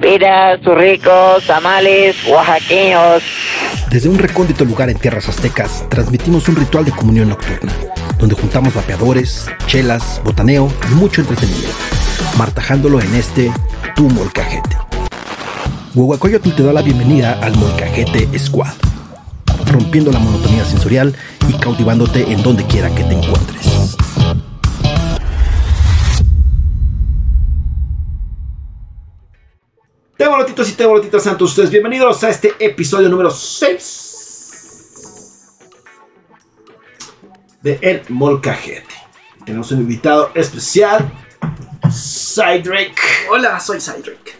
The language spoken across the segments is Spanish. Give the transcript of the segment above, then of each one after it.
piras, ricos, tamales, oaxaqueños. Desde un recóndito lugar en tierras aztecas, transmitimos un ritual de comunión nocturna, donde juntamos vapeadores, chelas, botaneo y mucho entretenimiento, martajándolo en este Tu Molcajete. Huehuacoyotl te da la bienvenida al Molcajete Squad, rompiendo la monotonía sensorial y cautivándote en donde quiera que te encuentres. Tebolotitos y tebolotitas santos, ustedes bienvenidos a este episodio número 6 de El Molcajete. Tenemos un invitado especial, Cydric Hola, soy Cydric.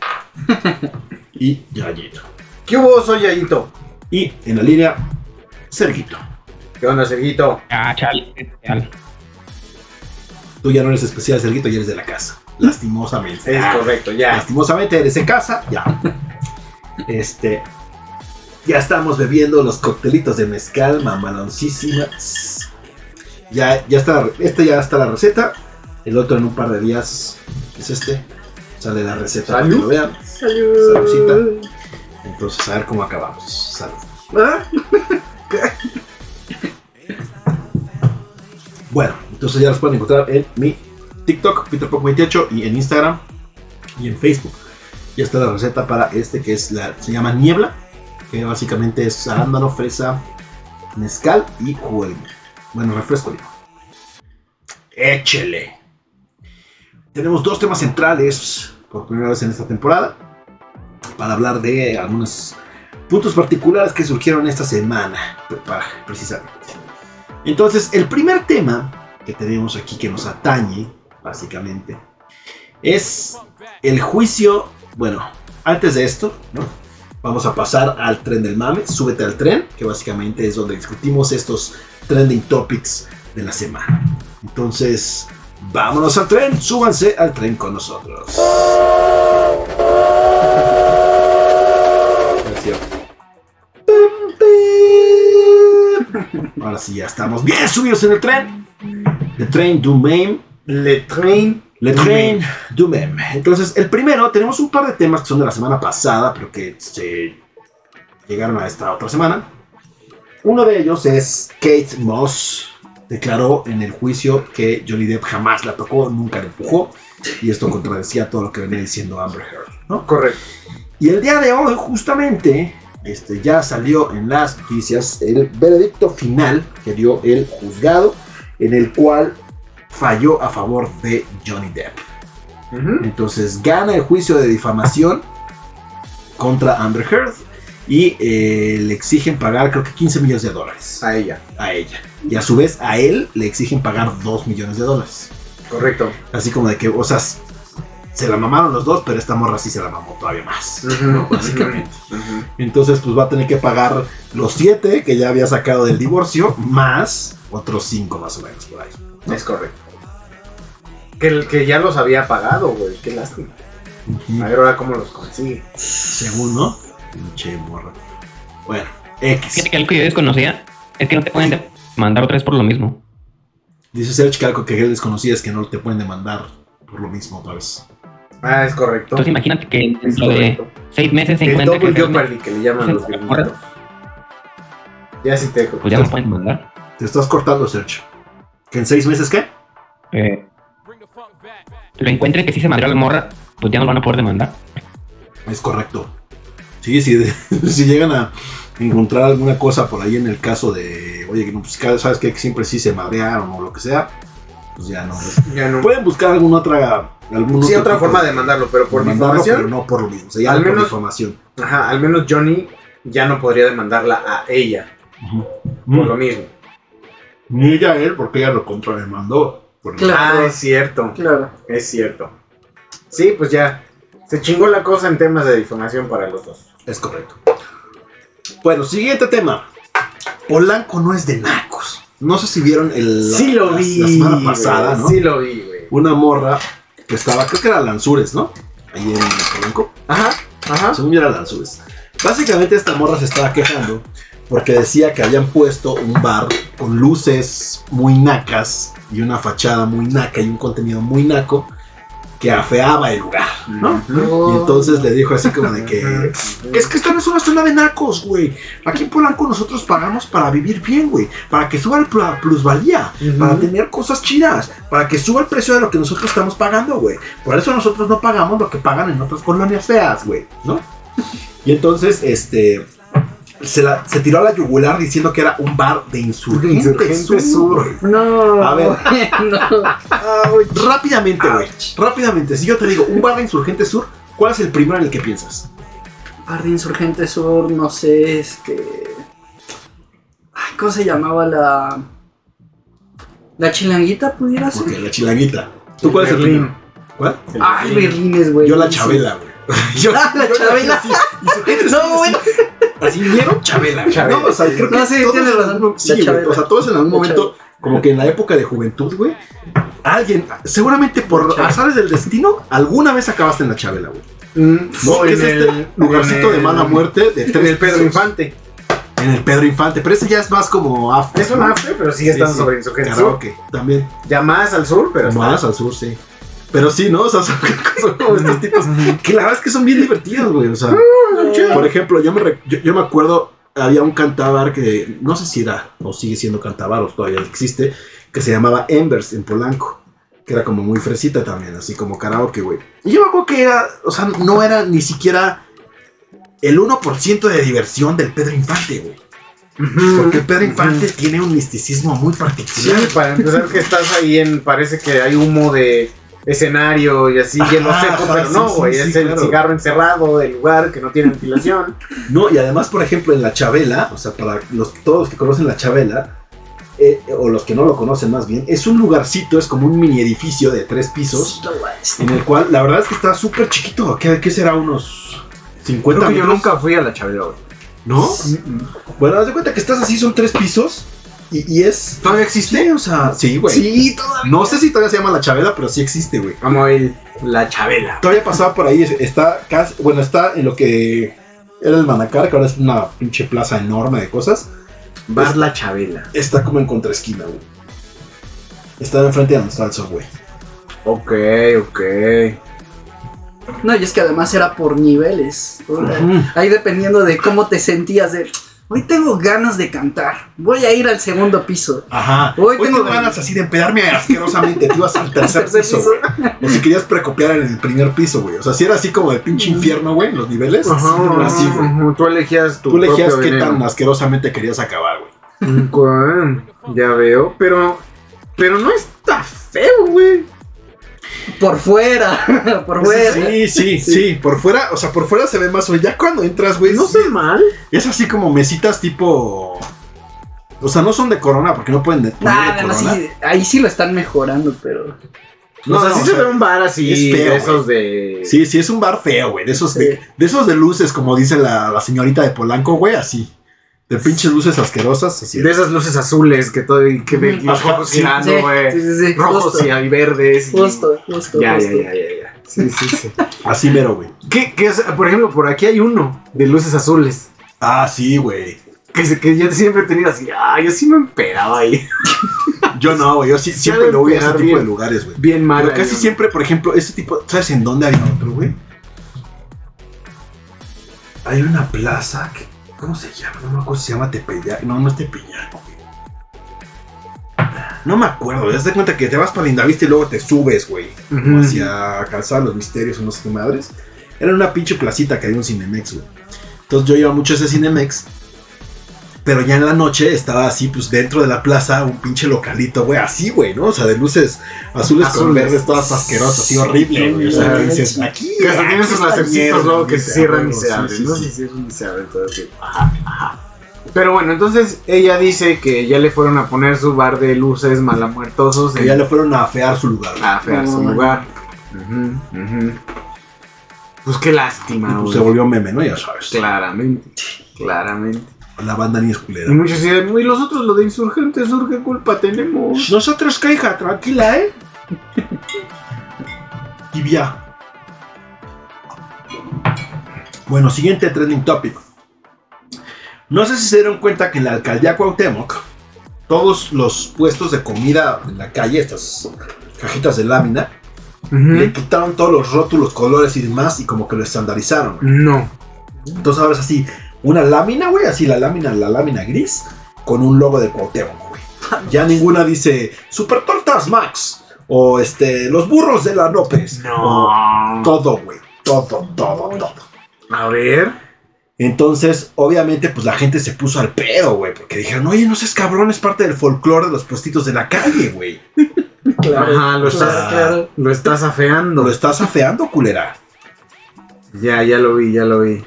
y Yayito. ¿Qué hubo? Soy Yayito. Y en la línea, Sergito. ¿Qué onda, Sergito? Ah, chale, chale. Tú ya no eres especial, Sergito, ya eres de la casa. Lastimosamente. Es Ah, correcto, ya. Lastimosamente eres de casa, ya. Este. Ya estamos bebiendo los coctelitos de mezcal, mamaloncísimas. Ya, ya está, este ya está la receta. El otro en un par de días es este. Sale la receta para que lo vean. Salud. Saludcita. Entonces, a ver cómo acabamos. Salud. ¿Ah? Bueno, entonces ya los pueden encontrar en mi TikTok, PeterPoc28, y en Instagram y en Facebook. Ya está la receta para este que es la, se llama Niebla, que básicamente es arándano, fresa, mezcal y limón. Bueno, refresco limón. Échele. Tenemos dos temas centrales por primera vez en esta temporada para hablar de algunos puntos particulares que surgieron esta semana, precisamente. Entonces, el primer tema que tenemos aquí que nos atañe, básicamente, es el juicio. Bueno, antes de esto, ¿no? Vamos a pasar al tren del mame. Súbete al tren, que básicamente es donde discutimos estos trending topics de la semana. Entonces, vámonos al tren. Súbanse al tren con nosotros. Ahora sí, ya estamos bien subidos en el tren. The Train du Mame. Le Train. Le Train du Mame. Entonces, el primero, tenemos un par de temas que son de la semana pasada, pero que se llegaron a esta otra semana. Uno de ellos es Kate Moss. Declaró en el juicio que Johnny Depp jamás la tocó, nunca la empujó. Y esto contradecía todo lo que venía diciendo Amber Heard. ¿no? Correcto. Y el día de hoy, justamente, este, ya salió en las noticias el veredicto final que dio el juzgado, en el cual falló a favor de Johnny Depp. Entonces gana el juicio de difamación contra Amber Heard y eh, le exigen pagar creo que 15 millones de dólares A ella. a ella. Y a su vez a él le exigen pagar 2 millones de dólares. Correcto. Así como de que, o sea, se la mamaron los dos, pero esta morra sí se la mamó todavía más. Básicamente. Entonces, pues va a tener que pagar los 7 que ya había sacado del divorcio, más otros 5 más o menos por ahí. Es correcto. Que, el- que ya los había pagado, güey. Qué lástima. A ver ahora cómo los consigue. Según, ¿no? Pinche morra. Bueno, X. Fíjate que algo que yo desconocía es que no te pueden mandar otra vez por lo mismo. Dice Serge que algo que él desconocía es que no te pueden demandar por lo mismo otra vez. Ah, es correcto. Entonces imagínate que Es dentro de seis meses se encuentra que realmente, que le llaman los. Ya sí te pues ya no pueden mandar. Te estás cortando, Serge. ¿Que en 6 meses qué? Eh, lo encuentre que sí se madrió la morra, pues ya no lo van a poder demandar. Es correcto. Sí, sí, si llegan a encontrar alguna cosa por ahí en el caso de, oye, que no, pues cada- sabes que siempre sí se madrearon o lo que sea, pues ya no. Ya no. Pueden buscar alguna otra. Algún Sí, otra forma de mandarlo, pero por mandarlo, pero no por lo mismo. Se llama Al por menos- difamación. Ajá, al menos Johnny ya no podría demandarla a ella por lo mismo. Ni ella a él, porque ella lo contrademandó. Lo- Ah, es cierto. Claro. Es cierto. Sí, pues ya. Se chingó la cosa en temas de difamación para los dos. Es correcto. Bueno, siguiente tema. Polanco no es de nacos. No sé si vieron el, Sí lo la- vi. la semana pasada, güey, ¿no? Sí lo vi, güey. Una morra que estaba, creo que era Lanzures, ¿no? Ahí en Polanco. Ajá, ajá. Según yo era Lanzures. Básicamente esta morra se estaba quejando porque decía que habían puesto un bar con luces muy nacas y una fachada muy naca y un contenido muy naco que afeaba el lugar, ¿no? No. Y entonces le dijo así como de que es que esta no es una zona de nacos, güey. Aquí en Polanco nosotros pagamos para vivir bien, güey. Para que suba la plusvalía, para tener cosas chidas, para que suba el precio de lo que nosotros estamos pagando, güey. Por eso nosotros no pagamos lo que pagan en otras colonias feas, güey, ¿no? Y entonces, este, se, la- se tiró a la yugular diciendo que era un bar de insurgentes, Insurgentes Sur. Sur. No. A ver. no. Rápidamente, güey. Rápidamente, si yo te digo un bar de insurgentes sur, ¿cuál es el primero en el que piensas? Bar de Insurgente Sur, no sé, este. Ay, ¿cómo se llamaba la. La chilanguita pudiera ser? Ok, la chilanguita. ¿Tú cuál es el Berlín. primero? ¿Cuál? Ay, Berlines, güey. Yo la. Chabela, güey. Yo, Ah, la yo Chabela. así, insurgentes No, sur, bueno. Así vieron Chabela. Chabela. No, o sea, creo que No, sí, todos tienes razón. Sí, güey. O sea, todos en algún La momento, como que en la época de juventud, güey, alguien, seguramente por Chabela. azares del destino, alguna vez acabaste en la Chabela, güey. Mm, ¿No? en es el- este lugarcito en de mala muerte de En tres el Pedro. Infante. En el Pedro Infante, pero ese ya es más como after. Es un ¿no? after, pero sigue Sí, estando sí. sobre Insurgentes Sur. Karaoke, también. Ya más al sur, pero está- Más al sur, sí. Pero sí, ¿no? O sea, son, son como estos tipos que la verdad es que son bien divertidos, güey. O sea, por ejemplo, yo me, re- yo, yo me acuerdo, había un cantabar que no sé si era o sigue siendo cantabar o todavía existe, que se llamaba Embers en Polanco. Que era como muy fresita también, así como karaoke, güey. Y yo me acuerdo que era, o sea, no era ni siquiera el 1% de diversión del Pedro Infante, güey. Porque el Pedro Infante tiene un misticismo muy Sí, particular. para empezar que estás ahí en, parece que hay humo de escenario y así, Ajá, hielo seco, ajá, pero sí, no, sí, güey, sí, es el claro. cigarro encerrado del lugar que no tiene ventilación. No, y además, por ejemplo, en la Chabela, o sea, para los, todos los que conocen la Chabela, eh, o los que no lo conocen más bien, es un lugarcito, es como un mini edificio de tres pisos, en el cual la verdad es que está súper chiquito. ¿Qué, qué será? ¿Unos 50 Creo que yo metros? nunca fui a la Chabela, güey. ¿No? Bueno, haz de cuenta que estás así, son tres pisos, y, y es... ¿Todavía existe? Sí, o sea, sí, güey. Sí, todavía. No sé si todavía se llama la Chabela, pero sí existe, güey. Vamos a ir la Chabela. Todavía pasaba por ahí, está casi, bueno, está en lo que era el Manacar, que ahora es una pinche plaza enorme de cosas. Vas la Chabela. Está como en contraesquina, güey. Está enfrente de donde está el subway. Ok, ok. No, y es que además era por niveles. Ahí dependiendo de cómo te sentías de. Hoy tengo ganas de cantar. Voy a ir al segundo piso. Ajá. Hoy Hoy, tengo tengo ganas así de empedarme asquerosamente. Te ibas al tercer Tercer piso. O si querías precopiar en el primer piso, güey. O sea, si era así como de pinche infierno, güey, los niveles. Ajá, así, güey. Tú elegías tu Tú elegías qué veneno. tan asquerosamente querías acabar, güey. Ok, Ya veo, pero. Pero no está feo, güey. Por fuera. por fuera. Sí, sí, sí, Por fuera, o sea, por fuera se ve más, güey. Ya cuando entras, güey, No sí, sé mal. es así como mesitas tipo. O sea, no son de corona porque no pueden de, poner de Nada, no, corona. sí, ahí sí lo están mejorando, pero. No, o sea, no, sí o se sea, ve un bar así es feo, de esos de. Sí, sí, es un bar feo, güey. De esos, Sí. de, de esos de luces, como dice la, la señorita de Polanco, güey, así. De pinches luces asquerosas, así. De esas luces azules que todo y que Ujú. los sí, girando, güey. sí, sí, sí, Rojos justo. y verdes. y- Justo, justo. Ya, ya, justo. ya, ya, ya. Sí, sí, sí. Así mero, güey. ¿Qué, qué es? Por ejemplo, por aquí hay uno de luces azules. Ah, sí, güey. Que, que yo siempre he tenido así. Ah, yo sí me emperaba ahí. Yo no, güey. Yo sí, siempre lo voy a ese tipo bien. de lugares, güey. Bien mal. Pero casi siempre, por ejemplo, ese tipo. ¿Sabes en dónde había otro, güey? Hay una plaza que. ¿Cómo se llama? No me acuerdo si se llama Tepeyac. No, no es Tepeyac, güey. No me acuerdo. Te das cuenta que te vas para Lindavista y luego te subes, güey. hacia Calzada los Misterios o no sé qué madres. Era una pinche placita que había un Cinemex, güey. Entonces yo iba mucho a ese Cinemex. Pero ya en la noche estaba así, pues dentro de la plaza, un pinche localito, güey, así, güey, ¿no? O sea, de luces azules, con Azules. verdes, todas asquerosas, así horrible, güey. O sea, que dices, aquí. Que hasta sus está lacercitos luego que se cierran y se abren. sí, no si cierran y se abren tiempo. Ajá, ajá. Pero bueno, entonces ella dice que ya le fueron a poner su bar de luces malamuertosos Que en- ya le fueron a afear su lugar. güey. a afear su No. lugar. Ujú, ujú. Pues qué lástima, pues, güey. se volvió meme, ¿no? Ya sabes. Claramente, claramente. La banda ni es Y culera. muchos dicen, y los otros, lo de insurgentes, Sur, ¿qué culpa tenemos? Nosotros, caija, tranquila, ¿eh? Tibia. Bueno, siguiente trending topic. No sé si se dieron cuenta que en la alcaldía Cuauhtémoc, todos los puestos de comida en la calle, estas cajitas de lámina, le quitaron todos los rótulos, colores y demás y como que lo estandarizaron. No. Entonces ahora es así, una lámina, güey, así la lámina, la lámina gris con un logo de Cuauhtémoc, güey. Ya ninguna dice Super Tortas Max o este los burros de la López. o No. todo, güey. Todo, todo, todo. A ver. Entonces, obviamente, pues la gente se puso al pedo, güey. Porque dijeron, oye, no seas cabrón, es parte del folclore de los puestitos de la calle, güey. Claro. Ajá, lo Claro, estás, claro. lo estás afeando. Lo estás afeando, culera. Ya, ya lo vi, ya lo vi.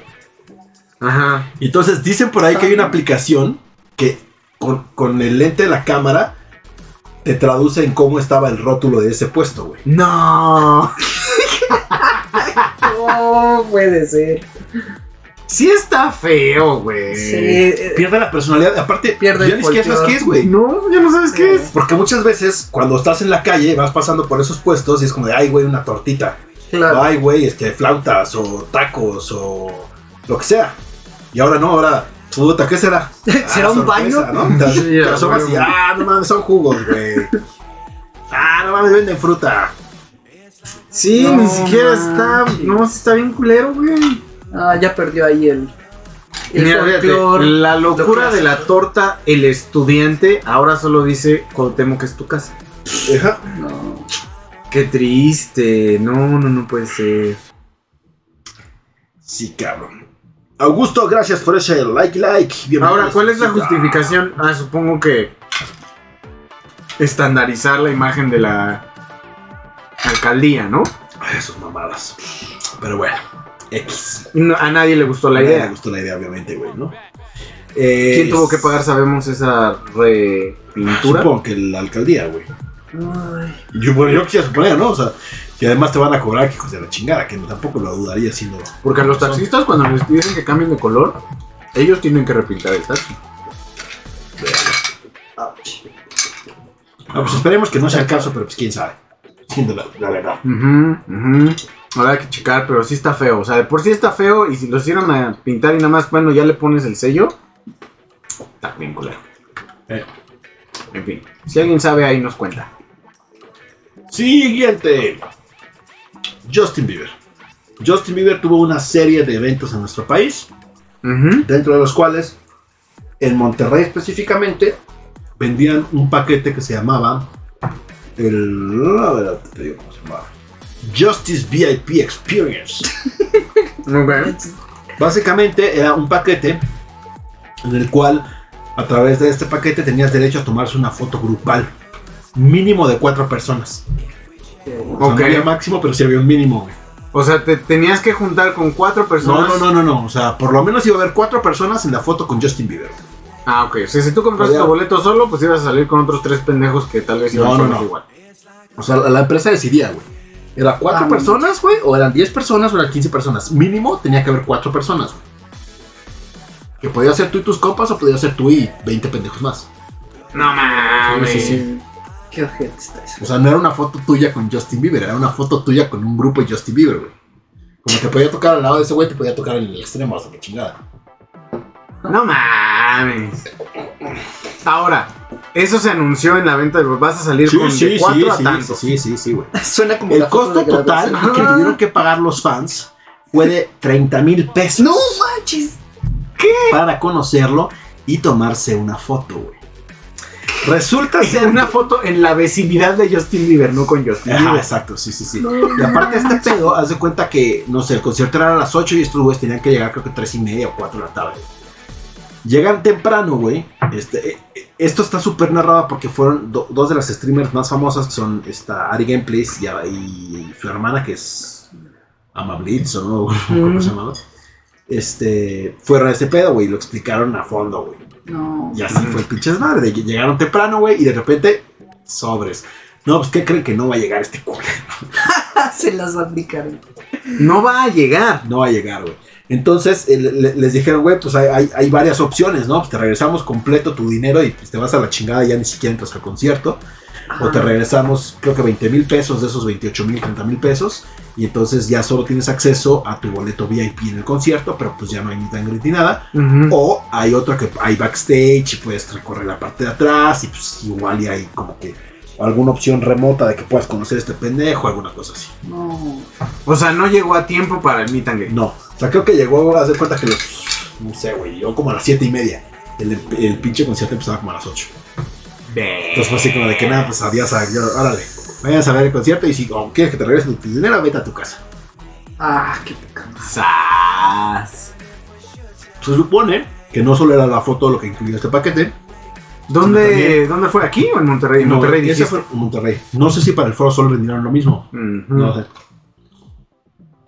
Ajá. Entonces, dicen por ahí que hay una aplicación que con, con el lente de la cámara te traduce en cómo estaba el rótulo de ese puesto, güey. No. No puede ser. Sí está feo, güey. Sí, eh, Pierde la personalidad. Aparte, Pierde ya el ni siquiera sabes qué es, güey. No, ya no sabes qué es. Porque muchas veces, cuando estás en la calle, vas pasando por esos puestos y es como de, ay, güey, una tortita. claro. Ay, güey, este, flautas o tacos o lo que sea. Y ahora no, ahora, puta, ¿qué será? ¿Será un sorpresa, baño? ¿no? Te, Sí, te y, ah, no mames, son jugos, güey. Ah, no mames, venden fruta. Sí, No ni siquiera está. No, está bien culero, güey. Ah, ya perdió ahí el. El Mira, fíjate, la locura lo de la torta, el estudiante, ahora solo dice Cuauhtémoc que es tu casa. No. Qué triste. No, no, no puede ser. Sí, cabrón. Augusto, gracias por ese like, like. Bienvenido Ahora, ¿cuál es la justificación? Ah, supongo que estandarizar la imagen de la alcaldía, ¿no? Ay, Esos mamadas. Pero bueno, X. No- a nadie le gustó la A nadie idea. Me gustó la idea, obviamente, güey, ¿no? Eh, ¿Quién tuvo que pagar, sabemos, esa repintura? Supongo que la alcaldía, güey. Ay, Yo, bueno, yo quisiera suponer, ¿no? O sea, que además te van a cobrar, que hijos de la chingada, que tampoco lo dudaría siendo. Porque a los taxistas, cuando les piden que cambien de color, ellos tienen que repintar el taxi. Ah, pues esperemos que no sea el caso, pero pues quién sabe. Siendo la, la verdad. Ujú, ujú. Habrá que checar, pero sí está feo. O sea, de por sí está feo. Y si lo hicieron a pintar y nada más, bueno, ya le pones el sello. Está bien culero. Eh. En fin, si alguien sabe, ahí nos cuenta. Siguiente. Justin Bieber. Justin Bieber tuvo una serie de eventos en nuestro país, dentro de los cuales, en Monterrey específicamente, vendían un paquete que se llamaba el... A ver, te digo cómo se llamaba. Justice VIP Experience. Básicamente era un paquete en el cual a través de este paquete tenías derecho a tomarse una foto grupal. Mínimo de cuatro personas. O sea, no había máximo, pero sí había un mínimo, güey. O sea, te tenías que juntar con cuatro No, personas. no, no, no, no. O sea, por lo menos iba a haber cuatro personas en la foto con Justin Bieber. Ah, ok. O sea, si tú compraste tu boleto solo, pues ibas a salir con otros tres pendejos que tal vez iban No, no, no. igual. O sea, la, la empresa decidía, güey. ¿Era cuatro Ah, personas, güey? ¿O eran 10 personas o eran 15 personas? Mínimo tenía que haber cuatro personas, güey. Que podía ser tú y tus compas o podía ser tú y 20 pendejos más. No mames. Sí, sí. Qué ojete está eso. O sea, no era una foto tuya con Justin Bieber, era una foto tuya con un grupo de Justin Bieber, güey. Como te podía tocar al lado de ese güey, te podía tocar en el extremo hasta que chingada. No mames. Ahora, eso se anunció en la venta de vas a salir con de cuatro a tantos. sí, sí, sí, güey. Suena como El la foto costo de total que tuvieron que pagar los fans fue de 30 mil pesos No manches. para conocerlo y tomarse una foto, güey. Resulta ser Una foto en la vecindad de Justin Bieber, no con Justin Ajá, Bieber. exacto, sí, sí, sí. Y aparte de este pedo, haz de cuenta que, no sé, el concierto era a las 8 y estos güeyes tenían que llegar creo que 3 y media o 4 de la tarde. Llegan temprano, güey. Este, eh, eh, esto está súper narrado porque fueron do- dos de las streamers más famosas que son esta Ari Gameplays y, y su hermana que es Ama Blitz o no, ¿cómo se llamaba? Este, fueron a ese pedo, güey, lo explicaron a fondo, güey. No. Y así fue el pinche desmadre. de que Llegaron temprano, güey, y de repente, sobres. No, pues, ¿qué creen que no va a llegar este culo? Se las aplicaron. No va a llegar. No va a llegar, güey. Entonces eh, le- les dijeron, güey, pues hay, hay- hay varias opciones, ¿no? Pues te regresamos completo tu dinero y pues te vas a la chingada y ya ni siquiera entras al concierto. O te regresamos, creo que 20 mil pesos de esos 28 mil, 30 mil pesos. Y entonces ya solo tienes acceso a tu boleto VIP en el concierto, pero pues ya no hay ni tan ni nada. O hay otro que hay backstage y puedes recorrer la parte de atrás y pues igual y hay como que alguna opción remota de que puedas conocer a este pendejo, alguna cosa así. No. O sea, no llegó a tiempo para el meet and greet. No, o sea, creo que llegó a hacer cuenta que los, no sé, güey, llegó como a las 7 y media. El, el pinche concierto empezaba como a las 8. Entonces fue así como de que nada, pues adiós, adiós, órale. Vayan a ver el concierto y si quieres que te regresen tu dinero, vete a tu casa. Ah, qué. ¡Sas! Se supone que no solo era la foto lo que incluía este paquete. ¿Dónde, también- ¿Dónde fue? ¿Aquí o en Monterrey? En no, Monterrey ese dijiste. fue en Monterrey. No sé si para el foro solo vendieron lo mismo. No sé.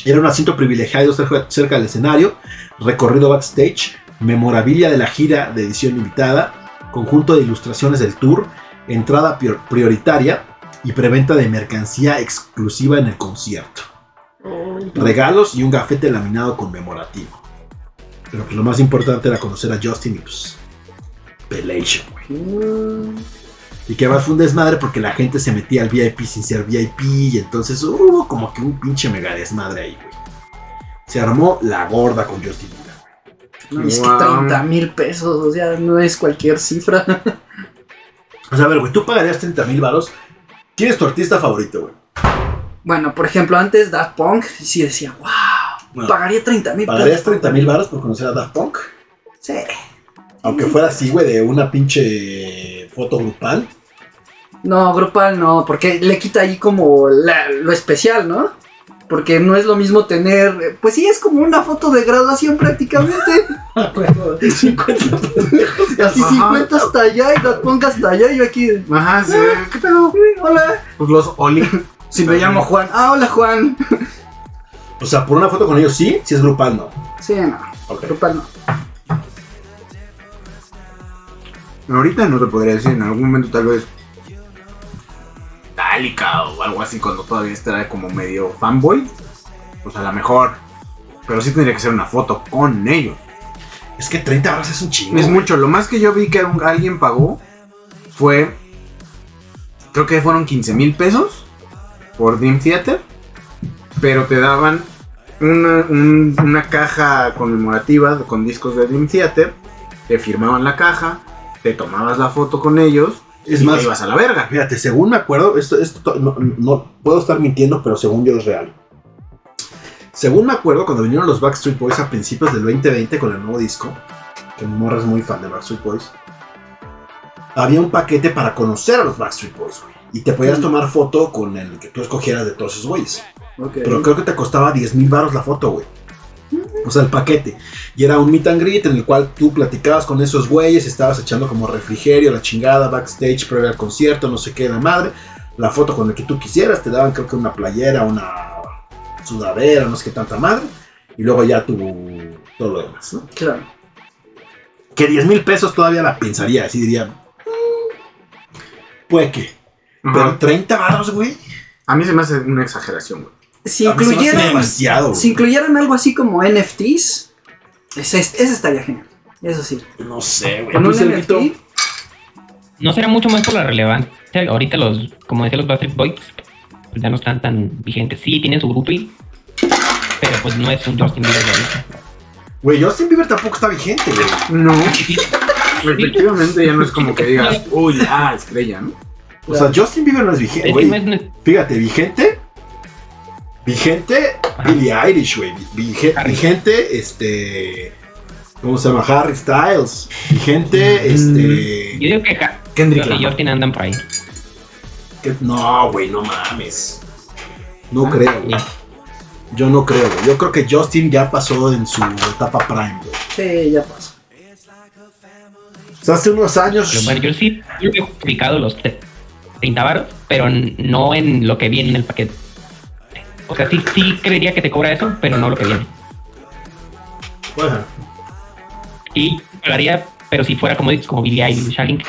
Era un asiento privilegiado cerca, cerca del escenario, recorrido backstage, memorabilia de la gira de edición limitada, conjunto de ilustraciones del tour, entrada prior- prioritaria y preventa de mercancía exclusiva en el concierto. Regalos y un gafete laminado conmemorativo. Pero pues lo más importante era conocer a Justin y pues... Pelation, güey. Mm, Y que además fue un desmadre porque la gente se metía al VIP sin ser VIP y entonces hubo como que un pinche mega desmadre ahí, güey. Se armó la gorda con Justin Bieber, no, es que Wow. 30 mil pesos, o sea, no es cualquier cifra. O sea, a ver, güey, tú pagarías 30 mil varos. ¿Quién es tu artista favorito, güey? bueno, por ejemplo, antes Daft Punk, sí decía, wow, Bueno, pagaría 30 mil ¿Pagarías 30 mil varos por conocer a Daft Punk? Sí. Aunque fuera así, güey, de una pinche foto grupal. No, grupal no, porque le quita ahí como la- lo especial, ¿no? Porque no es lo mismo tener, pues sí, es como una foto de graduación prácticamente. 50 pendejos. Así Ajá. 50 hasta allá y Daft Punk hasta allá y yo aquí, Ajá, sí. ¿Qué pedo? "Uy, hola. Pues los Oli. Si me llamo Juan, ah, hola Juan. O sea, por una foto con ellos sí, si es grupal no. Sí, no, Ok. grupal no. Ahorita no te podría decir, en algún momento tal vez. Metallica o algo así, cuando todavía estaba como medio fanboy. Pues a lo mejor. Pero sí tendría que ser una foto con ellos. Es que 30 varos es un chingo. Es mucho. Lo más que yo vi que alguien pagó fue. Creo que fueron 15 mil pesos por Dream Theater. Pero te daban una, un- una caja conmemorativa con discos de Dream Theater. Te firmaban la caja. Te tomabas la foto con ellos. Es y más, te ibas a la verga. Fíjate, según me acuerdo, esto, esto to- no, no puedo estar mintiendo, pero según yo es real. Según me acuerdo, cuando vinieron los Backstreet Boys a principios del 2020 con el nuevo disco, que morra es muy fan de Backstreet Boys, había un paquete para conocer a los Backstreet Boys, güey. Y te podías tomar foto con el que tú escogieras de todos esos güeyes. Ok. Pero creo que te costaba 10 mil baros la foto, güey. O sea, el paquete. Y era un meet and greet en el cual tú platicabas con esos güeyes, estabas echando como refrigerio, la chingada, backstage, previo al concierto, no sé qué, la madre. La foto con el que tú quisieras, te daban creo que una playera, una sudadera, no sé qué tanta madre. Y luego ya tu todo lo demás, ¿no? Claro. Que 10 mil pesos todavía la pensaría, así diría. "Mm, Puede que. Pero Ajá. 30 baros, güey. A mí se me hace una exageración, güey. Si incluyeran, demasiado. si incluyeran algo así como NFTs, ese, ese estaría genial. Eso sí. No sé, güey. Con ¿Tú, un? NFT, No será mucho más por la relevancia. Ahorita los, como decía los Backstreet Boys, pues ya no están tan vigentes. Sí, tienen su grupo, pero pues no es un Justin Bieber de ahorita. Güey, Justin Bieber tampoco está vigente, güey. No. Efectivamente ya no es como que digas, uy, ah, estrella, ¿no? O sea, Justin Bieber no es vigente, güey. Fíjate, vigente. Vigente, Ajá. Billie Eilish, güey. Vige- Harry. vigente, este. ¿Cómo se llama? Harry Styles. Vigente, este. Yo digo que Kendrick Lamar. Justin andan por ahí. No, güey, no mames. No Ah, creo, güey. Yo no creo, güey. Yo creo que Justin ya pasó en su etapa prime, güey. sí, ya pasó. O sea, hace unos años. Pero bueno, yo sí yo he justificado los te- 30 varos, pero no en lo que viene en el paquete. O sea, sí, sí creería que te cobra eso, pero no lo que viene. Ajá. Y pagaría, pero si fuera como dices, como Billie Eilish, alguien que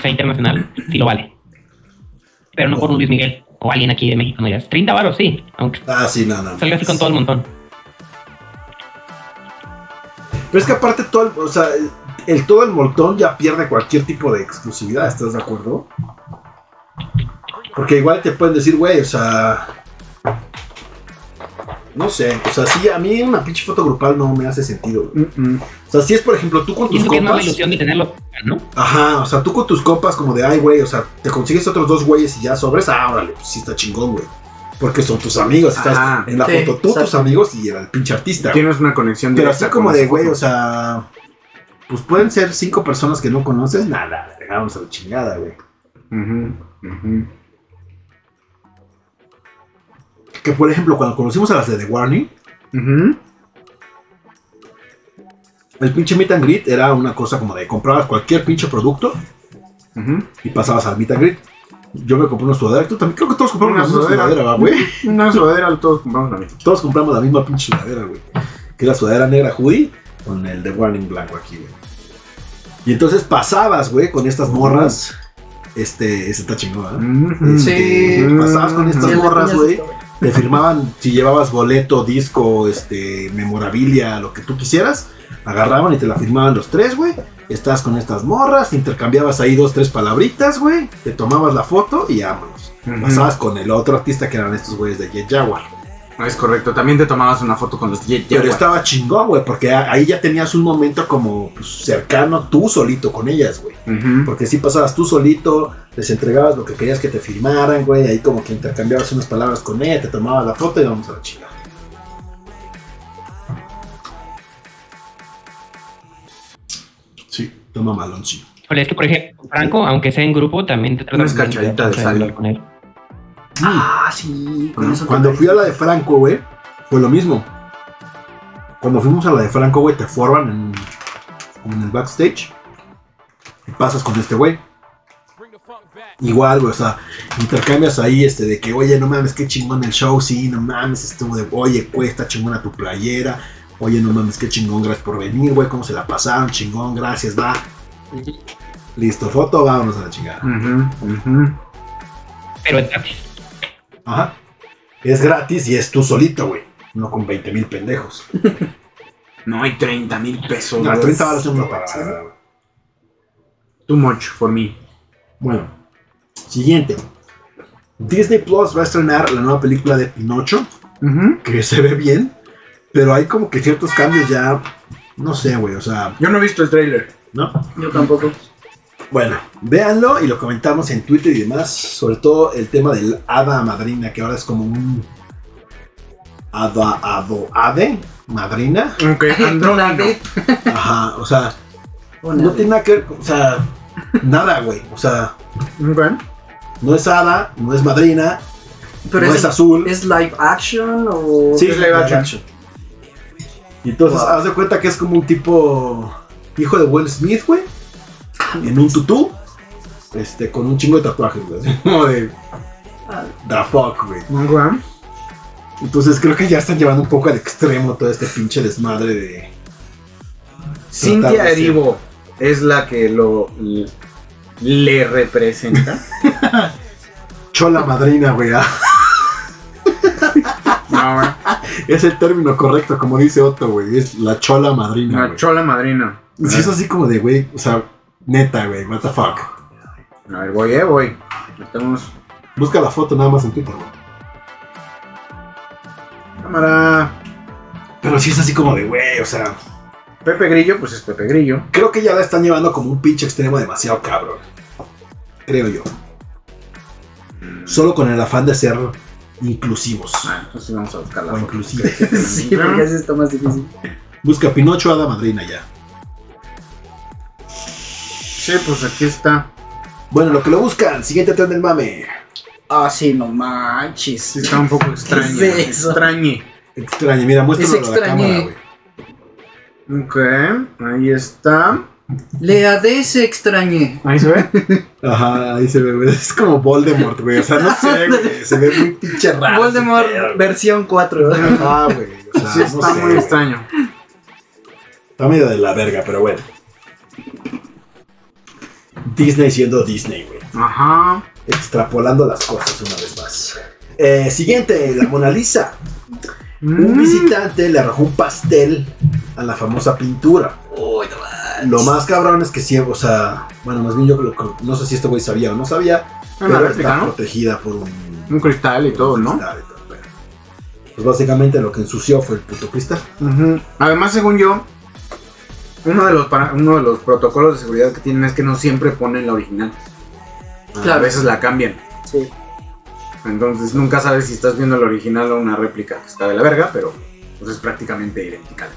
sea internacional, sí lo vale. Pero no por un Luis Miguel o alguien aquí de México, no digas. 30 varos, sí, aunque Ah, sí, no, no. salga así con todo el montón. Pero es que aparte todo el, o sea, el, el- todo el montón ya pierde cualquier tipo de exclusividad, ¿estás de acuerdo? Porque igual te pueden decir, güey, o sea, No sé, o sea, sí, a mí una pinche foto grupal no me hace sentido. Mm, mm. O sea, si es, por ejemplo, tú con tus que es más la compas. ilusión de tenerlo, ¿no? Ajá, o sea, tú con tus compas como de, ay, güey, o sea, te consigues otros dos güeyes y ya sobres, ah, órale, pues sí está chingón, güey. Porque son tus amigos, estás Ajá, en la sí, foto tú, tus amigos y el pinche artista. Tienes una conexión Pero así como de, güey, o sea, pues pueden ser cinco personas que no conoces, nada, dejamos a la chingada, güey. Ujú, ujú. Que por ejemplo, cuando conocimos a las de The Warning, el pinche meet and greet era una cosa como de comprabas cualquier pinche producto y pasabas al meet and greet. Yo me compré una sudadera, tú también creo que todos compramos Una sudadera. sudadera, ¿va, güey. Una sudadera, todos compramos la misma. Todos compramos la misma pinche sudadera, güey. Que es la sudadera negra hoodie con el de Warning blanco aquí, güey. Y entonces pasabas, güey, con estas morras. Este, ese está chingón, ¿eh? Sí. Pasabas con estas Sí, morras, güey. Te firmaban si llevabas boleto, disco, este, memorabilia, lo que tú quisieras. Agarraban y te la firmaban los tres, güey. Estás con estas morras, intercambiabas ahí dos, tres palabritas, güey. Te tomabas la foto y vámonos. Pasabas con el otro artista que eran estos güeyes de Jet Jaguar. Es correcto. También te tomabas una foto con los Jet Pero estaba chingón, güey, porque ahí ya tenías un momento como pues, cercano tú solito con ellas, güey. Porque si pasabas tú solito, les entregabas lo que querías que te firmaran, güey. Ahí como que intercambiabas unas palabras con ella, te tomabas la foto y vamos a la chingada. Sí, toma malón, sí. Híjole, es que, por ejemplo, Franco, aunque sea en grupo, también te trata Una escarchadita de hablar con él. Ah, sí, con eso. Cuando fui a la de Franco, güey, fue lo mismo. Cuando fuimos a la de Franco, güey, te forman en, como en el backstage y pasas con este güey. Igual, güey, o sea, intercambias ahí este de que, oye, no mames, qué chingón el show, sí, no mames, estuvo de, oye, cuesta chingona tu playera, oye, no mames, qué chingón, gracias por venir, güey, cómo se la pasaron, chingón, gracias, va. Listo, foto, vámonos a la chingada. Pero. Ajá. Es gratis y es tú solito, güey, no con 20 mil pendejos. No hay 30 mil pesos. No, güey. 30 baros es una parada, güey. Too much for me. Bueno, siguiente. Disney Plus va a estrenar la nueva película de Pinocho, que se ve bien, pero hay como que ciertos cambios ya, no sé, güey, o sea, Yo no he visto el trailer. ¿no? Yo tampoco. Bueno, véanlo y lo comentamos en Twitter y demás, sobre todo el tema del hada madrina, que ahora es como un hada, ado, ade, madrina. Ok, vez. Ajá, o sea, no tiene nada que ver, o sea, nada, güey, o sea, Ok. no es hada, no es madrina, Pero no es, es azul. ¿es live action o.? Sí, Es live action. Y entonces, Wow. haz de cuenta que es como un tipo hijo de Will Smith, güey, en un tutú, este, con un chingo de tatuajes, güey, así como de the fuck, güey. Entonces creo que ya están llevando un poco al extremo todo este pinche desmadre de... Cintia Erivo es la que lo le representa. Chola madrina, güey. ah. No, güey. Es el término correcto, como dice Otto, güey. Es la chola madrina, La chola madrina. Sí, es así como de, güey, o sea, neta, güey, what the fuck. A ver, voy, eh, voy. Estamos. Busca la foto nada más en Twitter, güey. Cámara. Pero sí es así como de, güey, o sea, Pepe Grillo, pues es Pepe Grillo. creo que ya la están llevando como un pinche extremo demasiado cabrón. Creo yo. Solo con el afán de ser inclusivos. Ah, entonces vamos a buscar la O foto. sí, porque así está más difícil. Busca Pinocho Hada Madrina ya. Sí, pues aquí está. Bueno, lo que lo buscan, siguiente tren del mame. Ah, sí, no manches. Sí, está un poco extraña. es eso? Extrañe. Extraño, mira, muéstralo Es a la cámara, güey. Ok, ahí está. Le de se extrañé. Ahí se ve. Ajá, ahí se ve, güey. Es como Voldemort, güey. O sea, no sé, güey. Se ve muy pinche raro. Voldemort versión 4. güey. Ajá, güey. O sea, Sí, no está sé, muy güey. extraño. Está medio de la verga, pero bueno. Disney siendo Disney, güey. Ajá. Extrapolando las cosas una vez más. Eh, siguiente, la Mona Lisa. Un Mm. visitante le arrojó un pastel a la famosa pintura. Uy, no. Lo más cabrón es que sí, o sea, bueno, más bien yo creo que no sé si este güey sabía o no sabía, Una pero réplica, está ¿no? protegida por un, Un cristal y todo, ¿no? cristal y todo, pero- Pues básicamente lo que ensució fue el puto cristal. Además, según yo, uno de, los para- uno de los protocolos de seguridad que tienen es que no siempre ponen la original. A Claro. veces la cambian. Sí. Entonces nunca sabes si estás viendo el original o una réplica que está de la verga, pero pues, es prácticamente idéntica.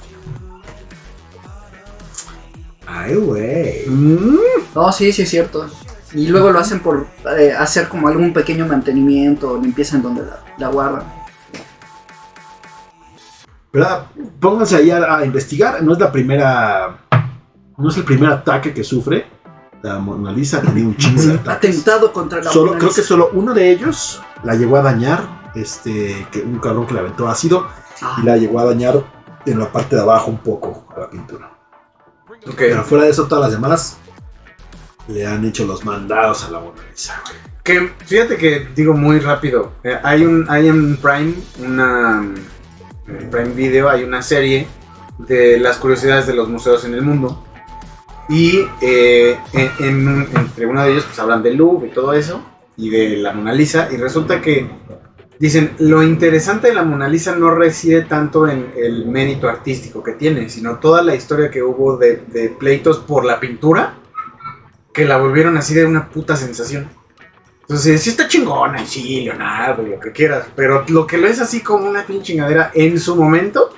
Ay, güey. Mm. No, sí, sí es cierto. Y luego lo hacen por eh, hacer como algún pequeño mantenimiento limpieza en donde la, la guardan. ¿Verdad? Pónganse ahí a, a investigar. No es la primera. No es el primer ataque que sufre. La Mona Lisa ha tenido un chingo de ataques. Atentado contra la Solo, Mona creo que Lisa. solo uno de ellos la llegó a dañar. Este, que un cabrón que le aventó ácido Ah, y la llegó a dañar en la parte de abajo un poco a la pintura. Pero fuera de eso, todas las demás le han hecho los mandados a la Mona Lisa. güey. Que fíjate que digo muy rápido. eh, hay un hay en Prime una en Prime Video hay una serie de las curiosidades de los museos en el mundo y eh, entre uno de ellos pues hablan del Louvre y todo eso y de la Mona Lisa y resulta que dicen lo interesante de la Mona Lisa no reside tanto en el mérito artístico que tiene sino toda la historia que hubo de, de pleitos por la pintura que la volvieron así de una puta sensación. Entonces, sí está chingona, y sí, Leonardo, y lo que quieras, pero lo que lo es así como una pinche chingadera en su momento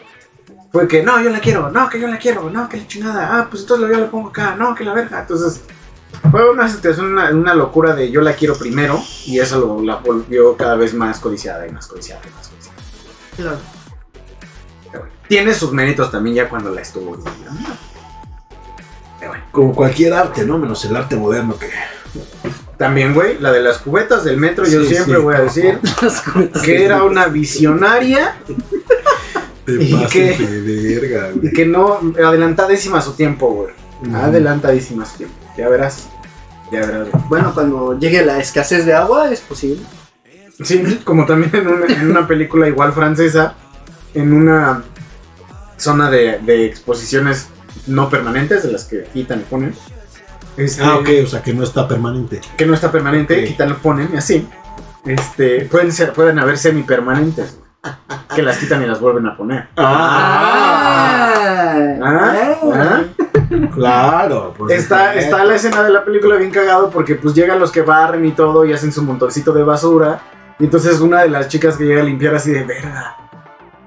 fue que no, yo la quiero, no, que yo la quiero, no, que la chingada, ah, pues entonces yo la pongo acá, no, que la verga. Entonces, fue una situación, una, una locura de yo la quiero primero, y eso lo, la volvió cada vez más codiciada y más codiciada y más codiciada. claro. Pero bueno, tiene sus méritos también ya cuando la estuvo. viendo. Pero bueno. Como cualquier arte, ¿no? Menos el arte moderno que. También, güey, la de las cubetas del metro, yo siempre sí. voy a decir que era una visionaria Te ¿Y de verga, y que no, adelantadísima a su tiempo, güey. Adelantadísima a su tiempo. Ya verás. Ya verás. güey. Bueno, cuando llegue la escasez de agua es posible. Sí, como también en una, en una película igual francesa, en una zona de, de exposiciones no permanentes, de las que quitan y ponen. Este, Ah, ok, o sea que no está permanente. Que no está permanente, Ok. quitan y ponen y así. Este, pueden ser, pueden haber semipermanentes. Que las quitan y las vuelven a poner. Ah, Ah, ah. Claro. por Está, está la escena de la película bien cagado porque pues llegan los que barren y todo y hacen su montoncito de basura. Y entonces una de las chicas que llega a limpiar así de verga.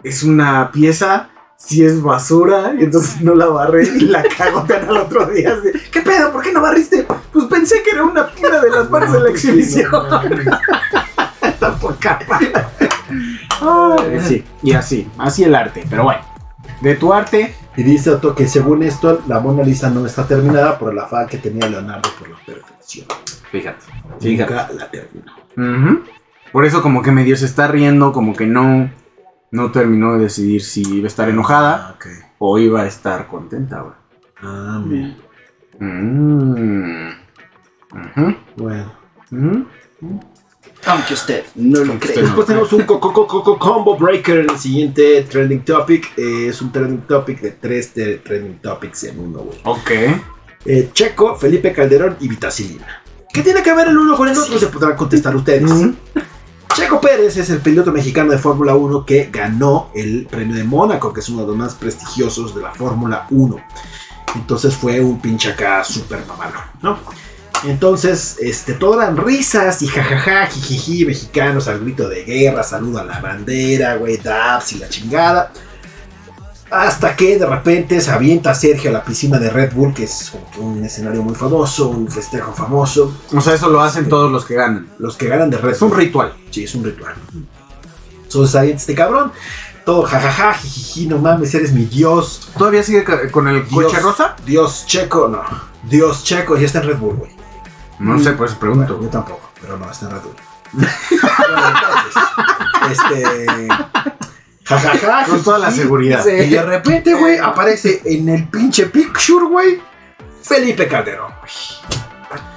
Es una pieza, si es basura, y entonces no la barre y la cagotean al otro día. así, ¿Qué pedo? ¿Por qué no barriste? Pues pensé que era una piedra de las partes de la exhibición. Está por capa. Ay, sí, y así, así el arte. Pero bueno, de tu arte, Y dice Otto que según esto, la Mona Lisa no está terminada por el afán que tenía Leonardo por la perfección. fíjate. Nunca la terminó. Por eso como que medio se está riendo, como que no, no terminó de decidir si iba a estar enojada Ah, o iba a estar contenta, güey. Ah, mira. Mm. Bueno. Aunque usted no lo Aunque cree. Después tenemos un co- co- co- co- combo breaker en el siguiente trending topic. Eh, es un trending topic de tres trending topics en uno, güey. Ok. Eh, Checo, Felipe Calderón y Vitacilina. ¿Qué tiene que ver el uno con el otro? Se podrán contestar ustedes. Checo Pérez es el piloto mexicano de Fórmula 1 que ganó el premio de Mónaco, que es uno de los más prestigiosos de la Fórmula 1. Entonces fue un pinche acá súper mamalo, ¿no? Entonces, este, todo eran risas y jajaja, jijiji, mexicanos al grito de guerra, saludo a la bandera, güey, dabs y la chingada. Hasta que de repente se avienta Sergio a la piscina de Red Bull, que es un escenario muy famoso, un festejo famoso. O sea, eso lo hacen todos los que ganan. Los que ganan de Red Es un Bull. ritual. Sí, es un ritual. Entonces ahí este cabrón, todo jajaja, jijiji, no mames, eres mi dios. ¿Todavía sigue con el Dios. coche rosa? Dios checo, no. Dios checo, y está en Red Bull, güey. No sé, pues pregunto. Bueno, yo tampoco, pero no, está en Red Bull. Bueno, entonces, este. Jajaja. Con toda la seguridad. Sí. Y de repente, güey, aparece en el pinche picture, güey, Felipe Calderón, güey.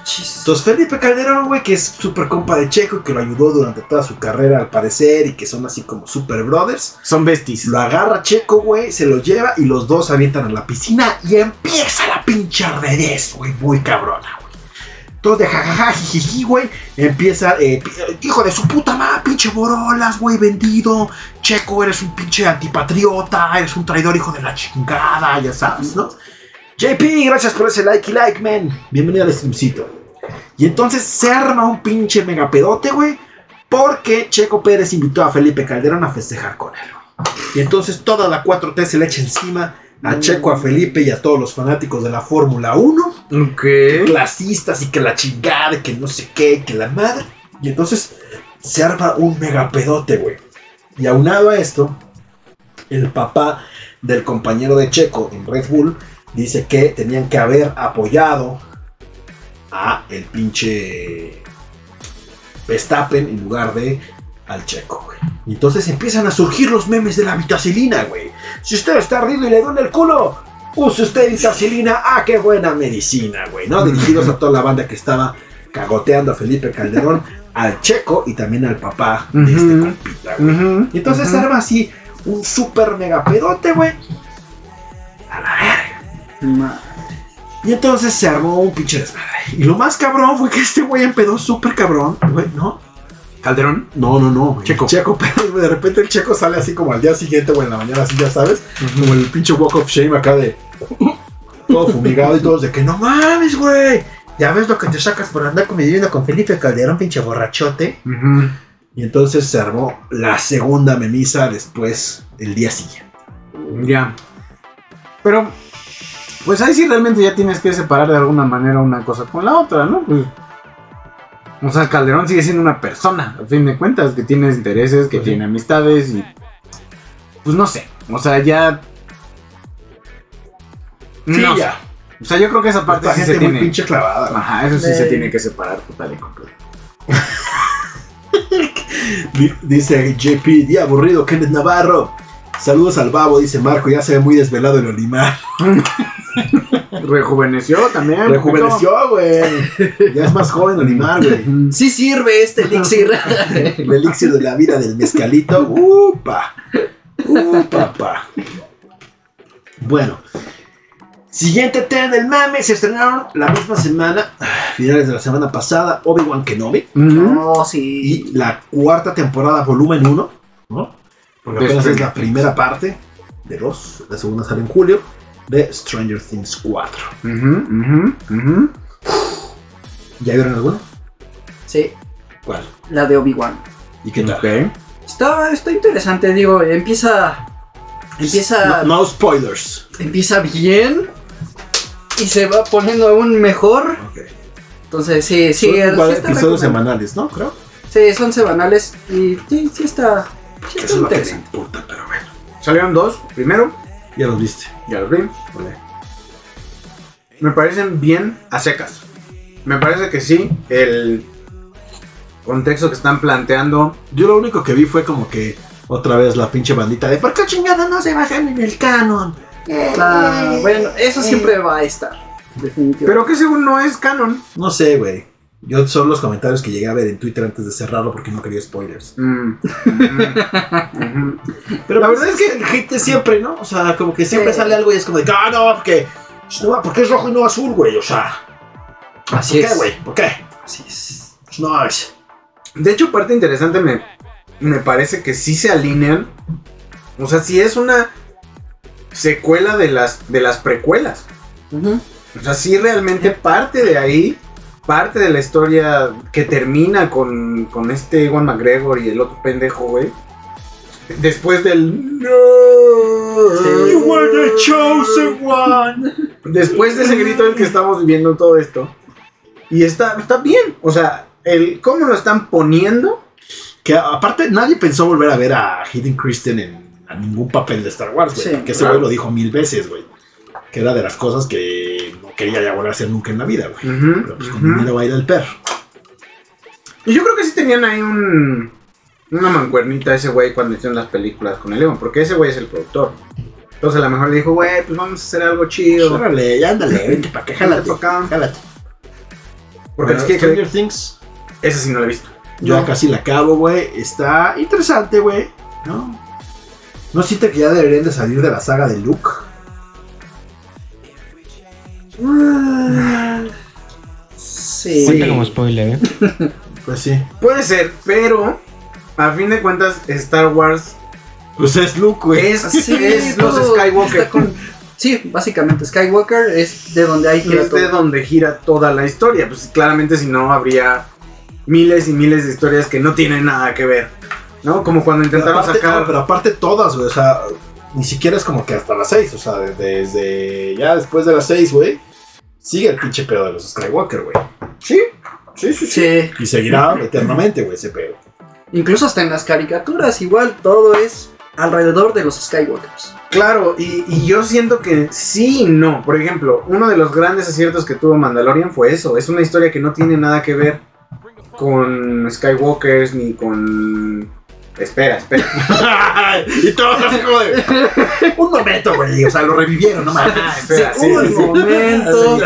Chis. Entonces Felipe Calderón, güey, que es súper compa de Checo y que lo ayudó durante toda su carrera al parecer y que son así como super brothers. Son besties. Lo agarra Checo, güey, se lo lleva y los dos avientan a la piscina y empieza la pinche ardedez, güey, muy cabrona, güey. Todos de jajaja, jijiji, güey. Empieza, eh, hijo de su puta madre, pinche Borolas, güey, vendido. Checo, eres un pinche antipatriota, eres un traidor, hijo de la chingada, ya sabes, ¿no? JP, gracias por ese like y like, man. Bienvenido al streamcito. Y entonces se arma un pinche megapedote, güey. Porque Checo Pérez invitó a Felipe Calderón a festejar con él. Y entonces toda la 4T se le echa encima a Checo, a Felipe y a todos los fanáticos de la Fórmula 1 Ok. clasistas y que la chingada, que no sé qué, que la madre. Y entonces se arma un megapedote, güey. Y aunado a esto, el papá del compañero de Checo en Red Bull dice que tenían que haber apoyado a el pinche Verstappen en lugar de al Checo, güey. Y entonces empiezan a surgir los memes de la vitacilina, güey. Si usted está ardido y le duele el culo, use usted vitacilina. Ah, qué buena medicina, güey, ¿no? Dirigidos a toda la banda que estaba cagoteando a Felipe Calderón, al Checo y también al papá de este compita, güey. Y entonces se arma así un super mega pedote, güey. A la verga. Y entonces se armó un pinche desmadre. Y lo más cabrón fue que este güey empedó súper cabrón, güey, ¿no? Calderón. No, no, no. Checo. Checo, pero de repente el checo sale así como al día siguiente o en la mañana, así ya sabes. Como el pinche walk of shame acá de. Todo fumigado y todos de que no mames, güey. Ya ves lo que te sacas por andar conviviendo con Felipe Calderón, pinche borrachote. Y entonces se armó la segunda memisa después, el día siguiente. Ya. Pero, pues ahí sí realmente ya tienes que separar de alguna manera una cosa con la otra, ¿no? Pues, o sea, Calderón sigue siendo una persona, a fin de cuentas, que tiene intereses, que Pues sí. tiene amistades y... Pues no sé, o sea, ya... Sí, no sé. ya. O sea, yo creo que esa parte Esta sí gente se muy tiene... pinche clavada. güey. Ajá, eso sí De- se tiene que separar total y completo. Di- Dice JP, día aburrido, Kenneth Navarro. Saludos al babo, dice Marco, ya se ve muy desvelado el Olimar. Rejuveneció también. Rejuveneció, güey. Ya es más joven Olimar, güey. Sí sirve este elixir. El elixir de la vida del mezcalito. ¡Upa! ¡Upa, pa! Bueno. Siguiente tema del mame. Se estrenaron la misma semana, finales de la semana pasada, Obi-Wan Kenobi. No, sí. Y la cuarta temporada, volumen 1. ¿no? Porque apenas es la primera parte de dos. La segunda sale en julio. De Stranger Things 4. Ujú, ujú, ujú. ¿Ya vieron alguna? Sí, ¿Cuál? la de Obi-Wan. ¿Y qué tal? Ok. Está, está interesante, digo, empieza. Empieza. No, no spoilers. Empieza bien. Y se va poniendo aún mejor. Ok. Entonces, sí, sí. Son sí está episodios semanales, ¿no? Creo. Sí, son semanales. Y sí, sí está. Sí Eso está es lo que me interesante. importa, pero bueno. Salieron dos. Primero, Ya los viste. ya los vi. Me parecen bien a secas. Me parece que sí, el contexto que están planteando. Yo lo único que vi fue como que otra vez la pinche bandita de ¿Por qué chingada no se bajan en el canon? Eh, Ah, eh". bueno, eso eh. siempre va a estar. Definitivamente. Pero que según no es canon. No sé, güey. Yo son los comentarios que llegué a ver en Twitter antes de cerrarlo porque no quería spoilers. Mm. Ujú. Pero la verdad es que el hate siempre, ¿no? O sea, como que siempre Sí. sale algo y es como de, ah, no, porque, no, porque es rojo y no azul, güey. O sea, Así ¿por qué, es. güey? ¿Por qué? Así es. Pues no, es. De hecho, parte interesante me, me parece que sí se alinean. O sea, sí es una secuela de las, de las precuelas. O sea, sí realmente parte de ahí, parte de la historia que termina con, con este Ewan McGregor y el otro pendejo, güey. Después del... No. Sí. You were the chosen one. Después de ese grito del que estamos viviendo todo esto. Y está, está bien. O sea, el cómo lo están poniendo. Que aparte nadie pensó volver a ver a Hayden Christen en a ningún papel de Star Wars, güey. Sí, porque ese claro. güey lo dijo mil veces, güey. Que era de las cosas que no quería ya volver a hacer nunca en la vida, güey. Pero pues con Ujú. dinero baila el perro. Y yo creo que sí tenían ahí un. Una mancuernita ese güey cuando hicieron las películas con el Ewan, porque ese güey es el productor. Entonces a lo mejor le dijo, güey, pues vamos a hacer algo chido. Órale, ya ándale, vente para que jálate. Vente pa' acá. Jálate. Porque Bueno, es que Stranger Things, esa sí no la he visto. yo No. casi la acabo, güey. Está interesante, güey. ¿No? ¿No siente que ya deberían de salir de la saga de Luke? Sí. Cuenta como spoiler, ¿eh? Pues sí. Puede ser, pero a fin de cuentas Star Wars Pues es Luke, güey. es, Sí, es los Skywalker. con- Sí, básicamente Skywalker es de donde hay gira es de todo. donde gira toda la historia. Pues claramente si no habría miles y miles de historias que no tienen nada que ver. ¿No? Como cuando Pero intentaron aparte, sacar... no, pero aparte todas, güey. O sea, ni siquiera es como que hasta las 6. O sea, de- desde ya después de las 6, güey. Sigue el pinche pedo de los Skywalker, güey. Sí, sí, sí, sí. Sí, Y seguirá eternamente, güey, ese pedo. incluso hasta en las caricaturas igual todo es alrededor de los Skywalkers. Claro, y, y yo siento que sí y no. Por ejemplo, uno de los grandes aciertos que tuvo Mandalorian fue eso. Es una historia que no tiene nada que ver con Skywalkers ni con... Espera, espera. y todo así como de. Un momento, güey. O sea, lo revivieron, no mames. espera, sí, un sí. momento.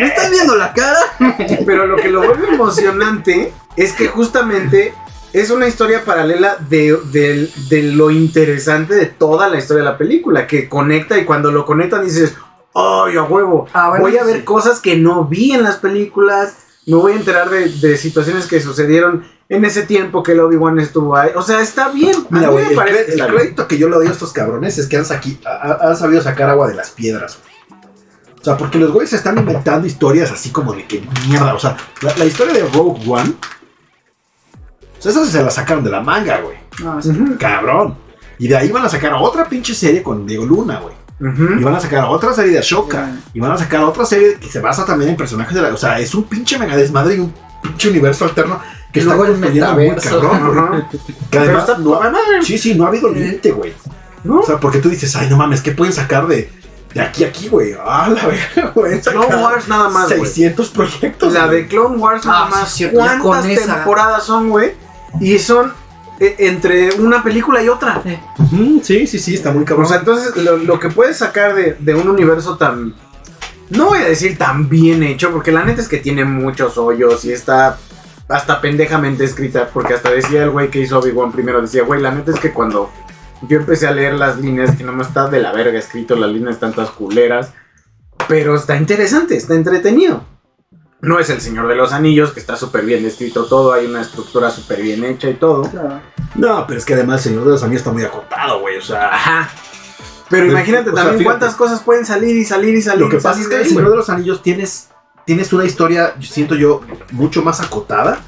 ¿Me estás viendo la cara? Pero lo que lo vuelve emocionante es que justamente es una historia paralela de, de- de lo interesante de toda la historia de la película, que conecta y cuando lo conectan dices, ¡ay, a huevo! Ah, bueno, voy a ver sí. cosas que no vi en las películas, me voy a enterar de, de situaciones que sucedieron en ese tiempo que el Obi-Wan estuvo ahí. O sea, está bien. Mira, güey, el, parece el crédito que yo le doy a estos cabrones es que han, saqui- ha- han sabido sacar agua de las piedras, güey. O sea, porque los güeyes se están inventando historias así como de que mierda. O sea, la, la historia de Rogue One. O sea, esas se la sacaron de la manga, güey. No, sí. Ujú, Cabrón. Y de ahí van a sacar otra pinche serie con Diego Luna, güey. Y van a sacar otra serie de Ashoka. Y van a sacar otra serie que se basa también en personajes de la. O sea, es un pinche mega desmadre y un pinche universo alterno que Y está luego el construyendo muy metaverso. cabrón. Que además está no Sí, sí, no ha habido límite, güey. ¿no? O sea, porque tú dices, ay, no mames, ¿qué pueden sacar de, de aquí a aquí, güey? Ah, la verga, güey. Clone Wars nada más, güey. 600 proyectos. La de Clone Wars nada Ah, más. ¿Cuántas con esa. temporadas son, güey? Y son entre una película y otra. Eh, sí, sí, sí, está muy cabrón. O sea, entonces lo, lo que puedes sacar de, de un universo tan. No voy a decir tan bien hecho, porque la neta es que tiene muchos hoyos y está hasta pendejamente escrita. Porque hasta decía el güey que hizo Obi-Wan primero: decía, güey, la neta es que cuando yo empecé a leer las líneas, que no me está de la verga escrito, las líneas están todas culeras. Pero está interesante, está entretenido. No es el Señor de los Anillos, que está súper bien escrito todo, hay una estructura súper bien hecha y todo. claro. no, pero es que además el Señor de los Anillos está muy acotado, güey. O sea, Ajá. Pero imagínate sea, también cuántas cosas pueden salir y salir y salir. lo que y pasa salir es que el Señor de los Anillos tienes, tienes una historia, yo siento yo, mucho más acotada,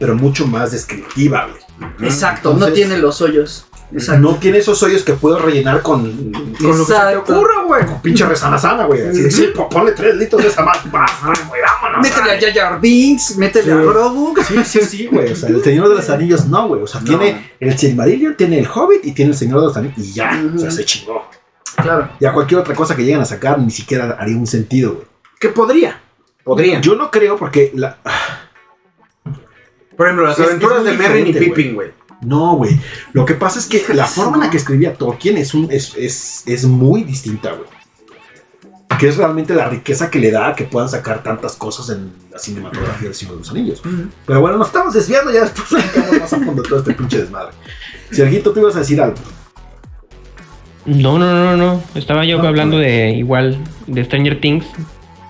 pero mucho más descriptiva, güey. Exacto, no tiene los hoyos. Exacto. No tiene esos hoyos que puedo rellenar con, con Con lo que se te ocurra, güey. pinche resana sana, güey. Así de, sí, po- ponle tres litros de esa más. güey, vámonos. Métele a Jar Binks, métele Sí. a Grogu. Sí, sí, sí, güey. O sea, el Señor de los Anillos no, güey. O sea, No. tiene el Silmarillion, tiene el Hobbit y tiene el Señor de los Anillos. Y ya, o sea, se chingó. Claro. Ya cualquier otra cosa que lleguen a sacar ni siquiera haría un sentido, güey. Que podría. Podría. Yo no creo porque la... Por ejemplo, las Es- aventuras es de Merrin y Pippin, güey. No, güey. Lo que pasa es que la forma en la no. que escribía Tolkien es, un, es, es, es muy distinta, güey. Que es realmente la riqueza que le da a que puedan sacar tantas cosas en la cinematografía del Señor de los Anillos. Pero bueno, nos estamos desviando ya después platicamos más a fondo de todo este pinche desmadre. Serguito, tú ibas a decir algo. No, no, no, no. Estaba yo No, hablando pues. de igual de Stranger Things.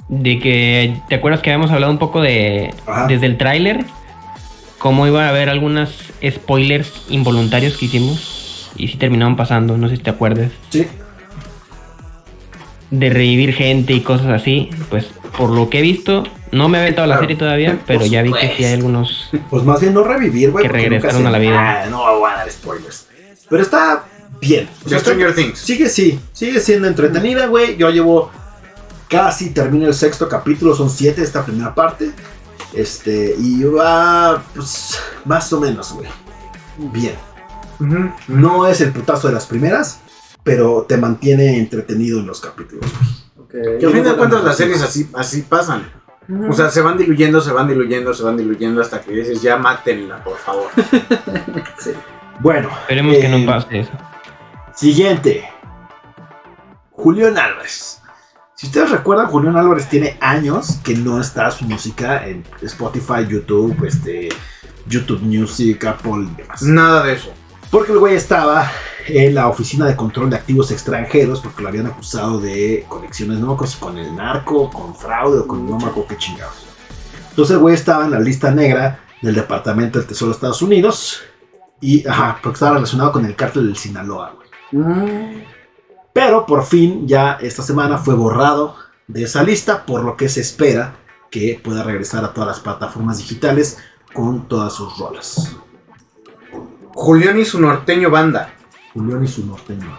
De que, ¿te acuerdas que habíamos hablado un poco de Ajá. desde el tráiler? Cómo iba a haber algunas spoilers involuntarios que hicimos. Y sí terminaron pasando, no sé si te acuerdas. Sí. De revivir gente y cosas así. Pues por lo que he visto, no me he aventado la serie todavía, pero ya vi que sí hay algunos. Pues más bien no revivir, güey. Que regresaron a la vida. Ah, no voy a dar spoilers. Pero está bien. O De sea, Stranger Things. Sigue, sí. Sigue siendo entretenida, güey. Yo llevo casi termino el sexto capítulo. Son siete esta primera parte. Este, y va, pues, más o menos, güey. Bien. No es el putazo de las primeras, pero te mantiene entretenido en los capítulos. güey. Que a fin de cuentas las series así, así pasan. O sea, se van diluyendo, se van diluyendo, se van diluyendo hasta que dices, ya mátenla, por favor. Sí. Bueno. Esperemos que eh, no pase eso. Siguiente. Julián Álvarez. Si ustedes recuerdan, Julián Álvarez tiene años que no está su música en Spotify, YouTube, este, YouTube Music, Apple y demás. Nada de eso. Porque el güey estaba en la oficina de control de activos extranjeros porque lo habían acusado de conexiones, no me acuerdo si con el narco, con fraude o con no me acuerdo qué chingados. Entonces el güey estaba en la lista negra del Departamento del Tesoro de Estados Unidos. Y, ajá, porque estaba relacionado con el cártel del Sinaloa, güey. Mm, Pero por fin, ya esta semana fue borrado de esa lista, por lo que se espera que pueda regresar a todas las plataformas digitales con todas sus rolas. Julián y su norteño banda. Julián y su norteño.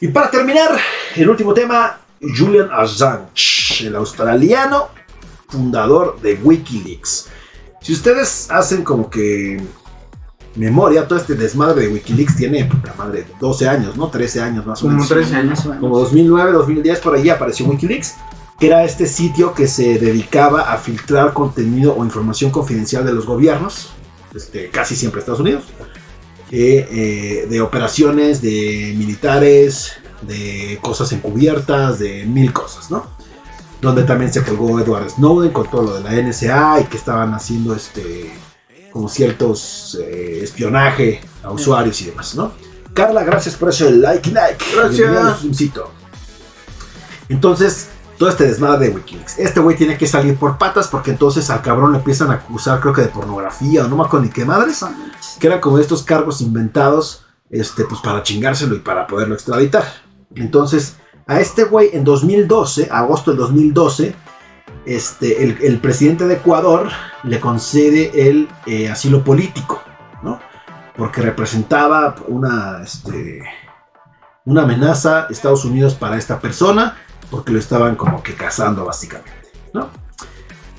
Y para terminar, el último tema, Julian Assange, el australiano fundador de Wikileaks. Si ustedes hacen como que memoria, todo este desmadre de Wikileaks tiene, puta madre, 12 años, ¿no? 13 años más o Como menos. 13 años. Como 2009, 2010, por ahí apareció Wikileaks, que era este sitio que se dedicaba a filtrar contenido o información confidencial de los gobiernos, este, casi siempre Estados Unidos, eh, eh, de operaciones, de militares, de cosas encubiertas, de mil cosas, ¿no? Donde también se colgó Edward Snowden con todo lo de la NSA y que estaban haciendo este como ciertos eh, espionaje a usuarios y demás, ¿no? Carla, gracias por ese like, like. Gracias. Bienvenida al Zoomcito. Entonces, todo este desmadre de Wikileaks. Este güey tiene que salir por patas porque entonces al cabrón le empiezan a acusar, creo que de pornografía o no me acuerdo ni qué madres. Que eran como estos cargos inventados, este, pues para chingárselo y para poderlo extraditar. Entonces, a este güey en 2012, agosto del 2012, este, el, presidente de Ecuador le concede el eh, asilo político, ¿no? Porque representaba una, este, una amenaza a Estados Unidos para esta persona, porque lo estaban como que cazando básicamente, ¿no?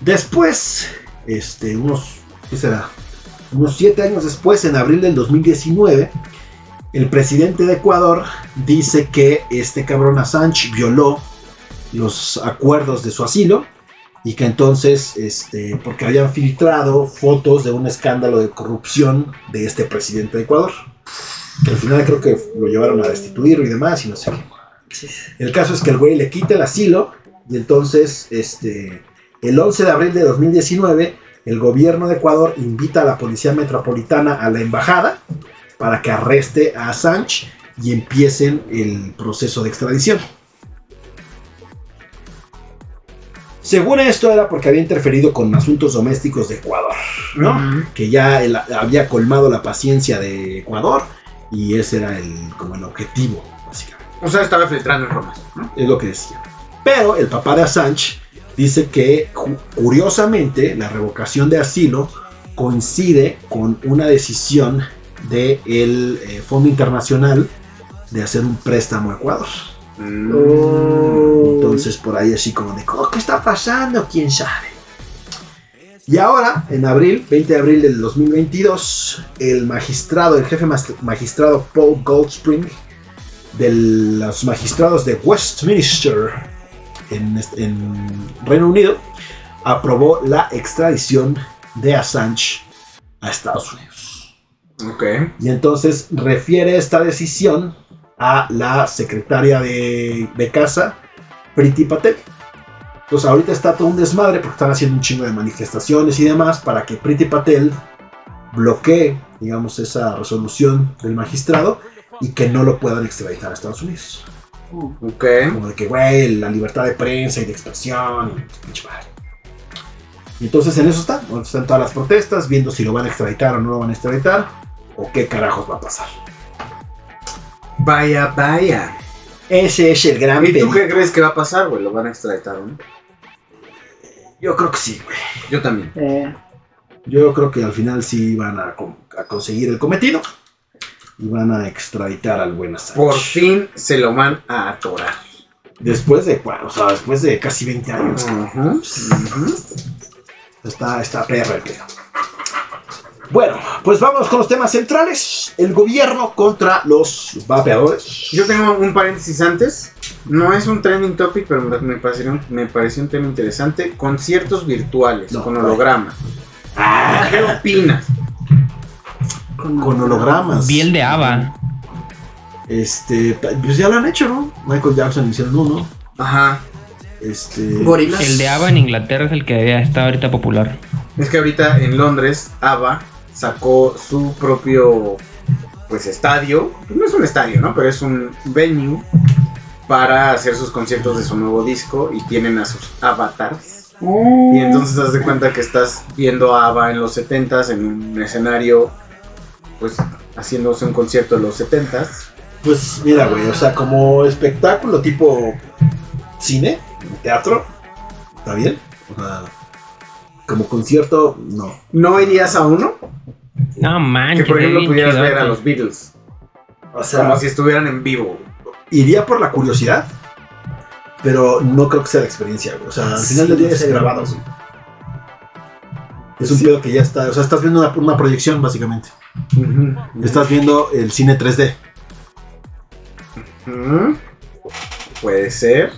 Después, este, unos, ¿qué será? Unos siete años después, en abril del 2019, el presidente de Ecuador dice que este cabrón Assange violó los acuerdos de su asilo y que entonces, este, porque habían filtrado fotos de un escándalo de corrupción de este presidente de Ecuador, que al final creo que lo llevaron a destituir y demás y no sé qué. El caso es que el güey le quita el asilo y entonces, este, el 11 de abril de 2019, el gobierno de Ecuador invita a la policía metropolitana a la embajada para que arreste a Assange y empiecen el proceso de extradición. Según esto era porque había interferido con asuntos domésticos de Ecuador, ¿no? Que ya él había colmado la paciencia de Ecuador y ese era el, como el objetivo, básicamente. O sea, estaba filtrando información. ¿no? Es lo que decía. Pero el papá de Assange dice que curiosamente la revocación de asilo coincide con una decisión del eh, Fondo Internacional de hacer un préstamo a Ecuador. Mm. Oh. Entonces por ahí así como de, "Oh, ¿qué está pasando? ¿Quién sabe? Y ahora, en abril, 20 de abril del 2022, el magistrado, el jefe magistrado Paul Goldspring, de los magistrados de Westminster, en, en Reino Unido, aprobó la extradición de Assange a Estados Unidos. Ok. Y entonces refiere esta decisión a la secretaria de, de casa, Priti Patel. Entonces ahorita está todo un desmadre porque están haciendo un chingo de manifestaciones y demás para que Priti Patel bloquee, digamos, esa resolución del magistrado y que no lo puedan extraditar a Estados Unidos. Ok. Como de que, güey, la libertad de prensa y de expresión. pinche madre. Y entonces en eso está. Ahorita Están todas las protestas, viendo si lo van a extraditar o no lo van a extraditar. O qué carajos va a pasar. Vaya, vaya. Ese es el gran ¿Y tú qué crees que va a pasar, güey? ¿Lo van a extraditar o no? Yo creo que sí, güey. Yo también. Eh, Yo creo que al final sí van a, con- a conseguir el cometido. Y van a extraditar al buen Assange. Por fin se lo van a atorar. Después de, bueno, o sea, después de casi 20 años. Está, está perra el pedo. Bueno, pues vamos con los temas centrales. El gobierno contra los vapeadores. Yo tengo un paréntesis antes. No es un trending topic, pero me, pareció, un- me pareció un tema interesante. Conciertos virtuales No, con vaya. holograma. Ah, ¿Qué opinas? con hologramas. Vi el de Ava. Este, pues ya lo han hecho, ¿no? Michael Jackson hicieron uno. Ajá. Este. Gorilas. El de Ava en Inglaterra es el que está ahorita popular. Es que ahorita en Londres, ABBA sacó su propio pues estadio. No es un estadio, ¿no? Pero es un venue para hacer sus conciertos de su nuevo disco y tienen a sus avatars Oh. Y entonces te das de cuenta que estás viendo a ABBA en los 70s en un escenario, pues haciéndose un concierto en los 70s. Pues mira, güey, o sea, como espectáculo tipo cine, teatro, ¿está bien? O sea, como concierto, no. ¿No irías a uno? No Que manches. por es ejemplo pudieras ver a los Beatles. O sea, Como si estuvieran en vivo. iría por la curiosidad, pero no creo que sea la experiencia, güey. O sea, al final del día es grabado, güey. Es un pedo que ya está, o sea, estás viendo una, una proyección, básicamente. Estás viendo el cine 3D. Ujú. Puede ser.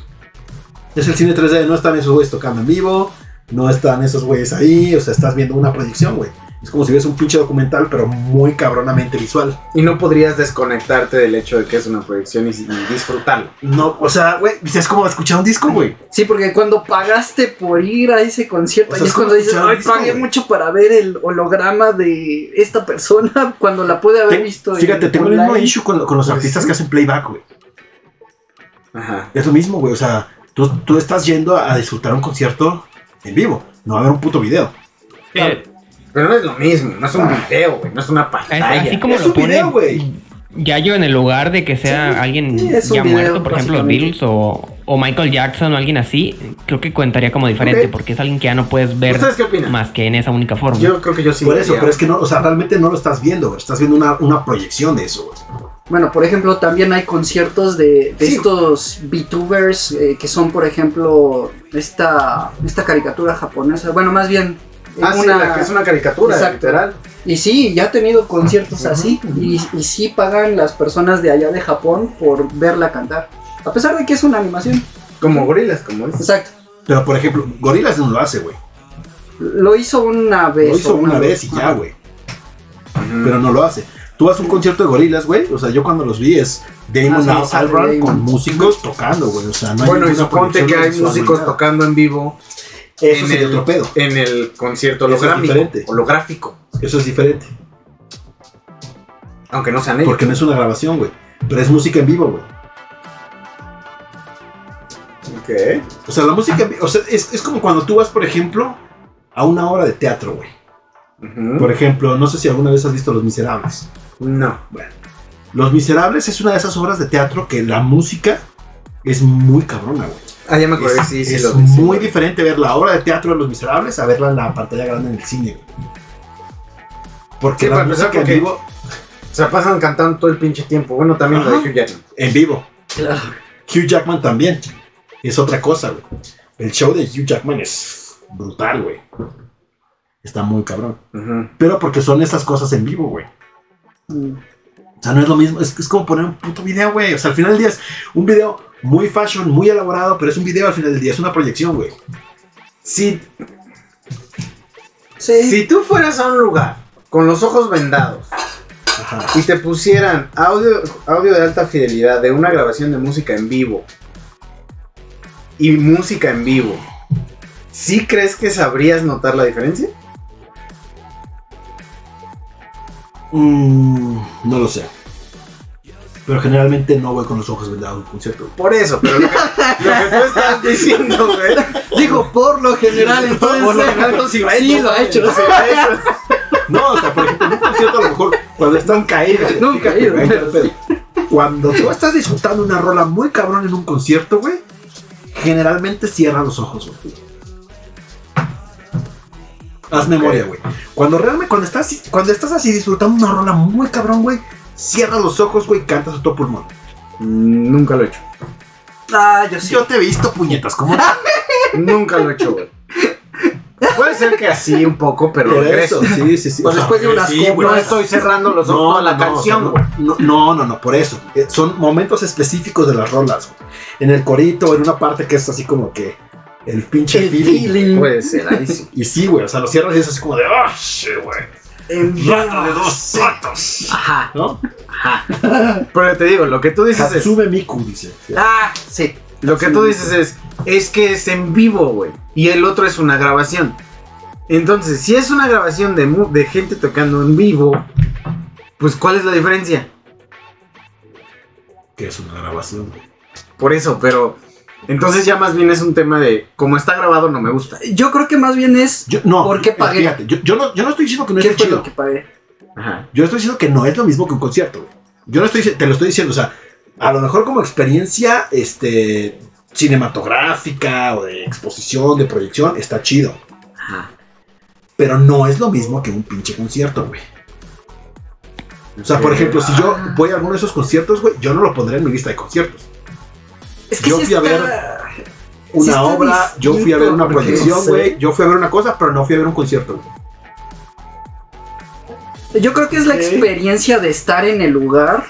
Es el cine 3D, no están esos güeyes tocando en vivo, no están esos güeyes ahí, o sea, estás viendo una proyección, güey. Es como si ves un pinche documental, pero muy cabronamente visual. Y no podrías desconectarte del hecho de que es una proyección y, y disfrutarlo. No, o sea, güey, es como escuchar un disco, güey. Sí, porque cuando pagaste por ir a ese concierto, O sea, ahí es es cuando dices, ay, disco, pagué güey". mucho para ver el holograma de esta persona cuando la pude haber Te- visto. Fíjate, en tengo el mismo issue con, con los Pues artistas sí. que hacen playback, güey. Ajá. Es lo mismo, güey. O sea, tú, tú estás yendo a disfrutar un concierto en vivo, no a ver un puto video. Eh, Pero no es lo mismo, no es un video, güey, no es una es- pantalla. así como Es lo un video, güey. Ya yo en el lugar de que sea alguien Sí, ya video, muerto, por ejemplo. Beatles o, o Michael Jackson o alguien así, creo que contaría como diferente, porque es alguien que ya no puedes ver ¿Ustedes qué más que en esa única forma. Yo creo que yo sí. Por eso, pero es que no, o sea, realmente no lo estás viendo, güey. Estás viendo una, una proyección de eso, güey. Bueno, por ejemplo, también hay conciertos de, de Sí. estos VTubers eh, que son, por ejemplo, esta, esta caricatura japonesa. Bueno, más bien. Ah, sí, la que es una caricatura, Exacto. literal. Y sí, ya ha tenido conciertos así. Y, y sí pagan las personas de allá de Japón por verla cantar. A pesar de que es una animación. Como gorilas, como es. Exacto. Pero, por ejemplo, Gorilas no lo hace, güey. Lo hizo una vez. Lo hizo una vez y ya, güey. Pero no lo hace. Tú vas a un concierto de gorilas, güey. O sea, yo cuando los vi es Damon Ah, sí, Albarn con músicos tocando, güey. O sea, no hay bueno, y suponte que hay músicos tocando en vivo Eso en sería el- otro pedo. en el concierto Eso es holográfico. diferente. Holográfico. Eso es diferente. Aunque no sean ellos. Porque no es una grabación, güey. Pero es música en vivo, güey. Ok. O sea, la música en vivo. O sea, es, es como cuando tú vas, por ejemplo, a una obra de teatro, güey. Por ejemplo, no sé si alguna vez has visto Los Miserables. No. Los Miserables es una de esas obras de teatro que la música es muy cabrona, güey. Ah, ya me acordé, Es, sí, sí, es lo muy diferente ver la obra de teatro de Los Miserables a verla en la pantalla grande en el cine, güey. Porque Sí, la para música en porque- vivo, Se pasan cantando todo el pinche tiempo. Bueno, también lo de. Hugh Jackman. en vivo. Claro. Hugh Jackman también. Es otra cosa, güey. El show de Hugh Jackman es brutal, güey. Está muy cabrón. Pero porque son esas cosas en vivo, güey. Mm. O sea, no es lo mismo. Es, es como poner un puto video, güey. O sea, al final del día es un video muy fashion, muy elaborado, pero es un video al final del día. Es una proyección, güey. Si, Sí. si tú fueras a un lugar con los ojos vendados Ajá. y te pusieran audio, audio de alta fidelidad de una grabación de música en vivo y música en vivo, ¿sí crees que sabrías notar la diferencia? Mm, no lo sé. Pero generalmente no voy con los ojos vendados a un concierto. Por eso, pero lo que, lo que tú estás diciendo, güey. Digo, por lo general, entonces. Por lo general, entonces, sí lo ha sí, hecho, lo ha hecho. ha. No, o sea, por ejemplo, en un concierto a lo mejor cuando están caídos. Nunca ido. Cuando tú estás disfrutando una rola muy cabrón en un concierto, güey, generalmente cierra los ojos, güey. Haz memoria, güey. Cuando realmente, cuando estás, cuando estás así disfrutando una rola muy cabrón, güey, cierra los ojos, güey, y cantas a todo pulmón. Nunca lo he hecho. Ah, yo sí. Yo te he visto, puñetas, ¿cómo? Nunca lo he hecho, güey. Puede ser que así un poco, pero Por regreso. eso, sí, sí, sí. Pues O sea, después de unas sí, copas. No estoy cerrando los ojos la no, o sea, canción, no, güey. no, no, no, no, por eso. Eh, Son momentos específicos de las rolas, güey. En el corito, en una parte que es así como que el pinche El feeling. feeling. Puede ser, ahí sí. Y sí, güey, o sea, lo cierras y es así como de, ah, shit, güey. En Rata de dos patas. Ajá. ¿No? Pero te digo, lo que tú dices es. Hatsube Miku, dice. Ah, sí. Lo que tú dices es. Es que es en vivo, güey. Y el otro es una grabación. Entonces, si es una grabación de, de gente tocando en vivo, pues ¿cuál es la diferencia? Que es una grabación, güey. Por eso, pero Entonces ya más bien es un tema de, como está grabado, no me gusta. Yo creo que más bien es Yo, no, ¿Por qué eh, pagué? Fíjate, yo, yo no, yo no estoy diciendo que no qué es fue chido. lo que pagué. Ajá. Yo estoy diciendo que no es lo mismo que un concierto, güey. Yo no estoy, te lo estoy diciendo, o sea, a lo mejor como experiencia este, cinematográfica o de exposición, de proyección, está chido. Ajá. Pero no es lo mismo que un pinche concierto, güey. O sea, por ejemplo, si yo voy a alguno de esos conciertos, güey, yo no lo pondré en mi lista de conciertos. Es que Yo fui a ver Una obra, yo fui a ver una proyección, no sé. güey. Yo fui a ver una cosa, pero no fui a ver un concierto, güey. Yo creo que es la experiencia de estar en el lugar.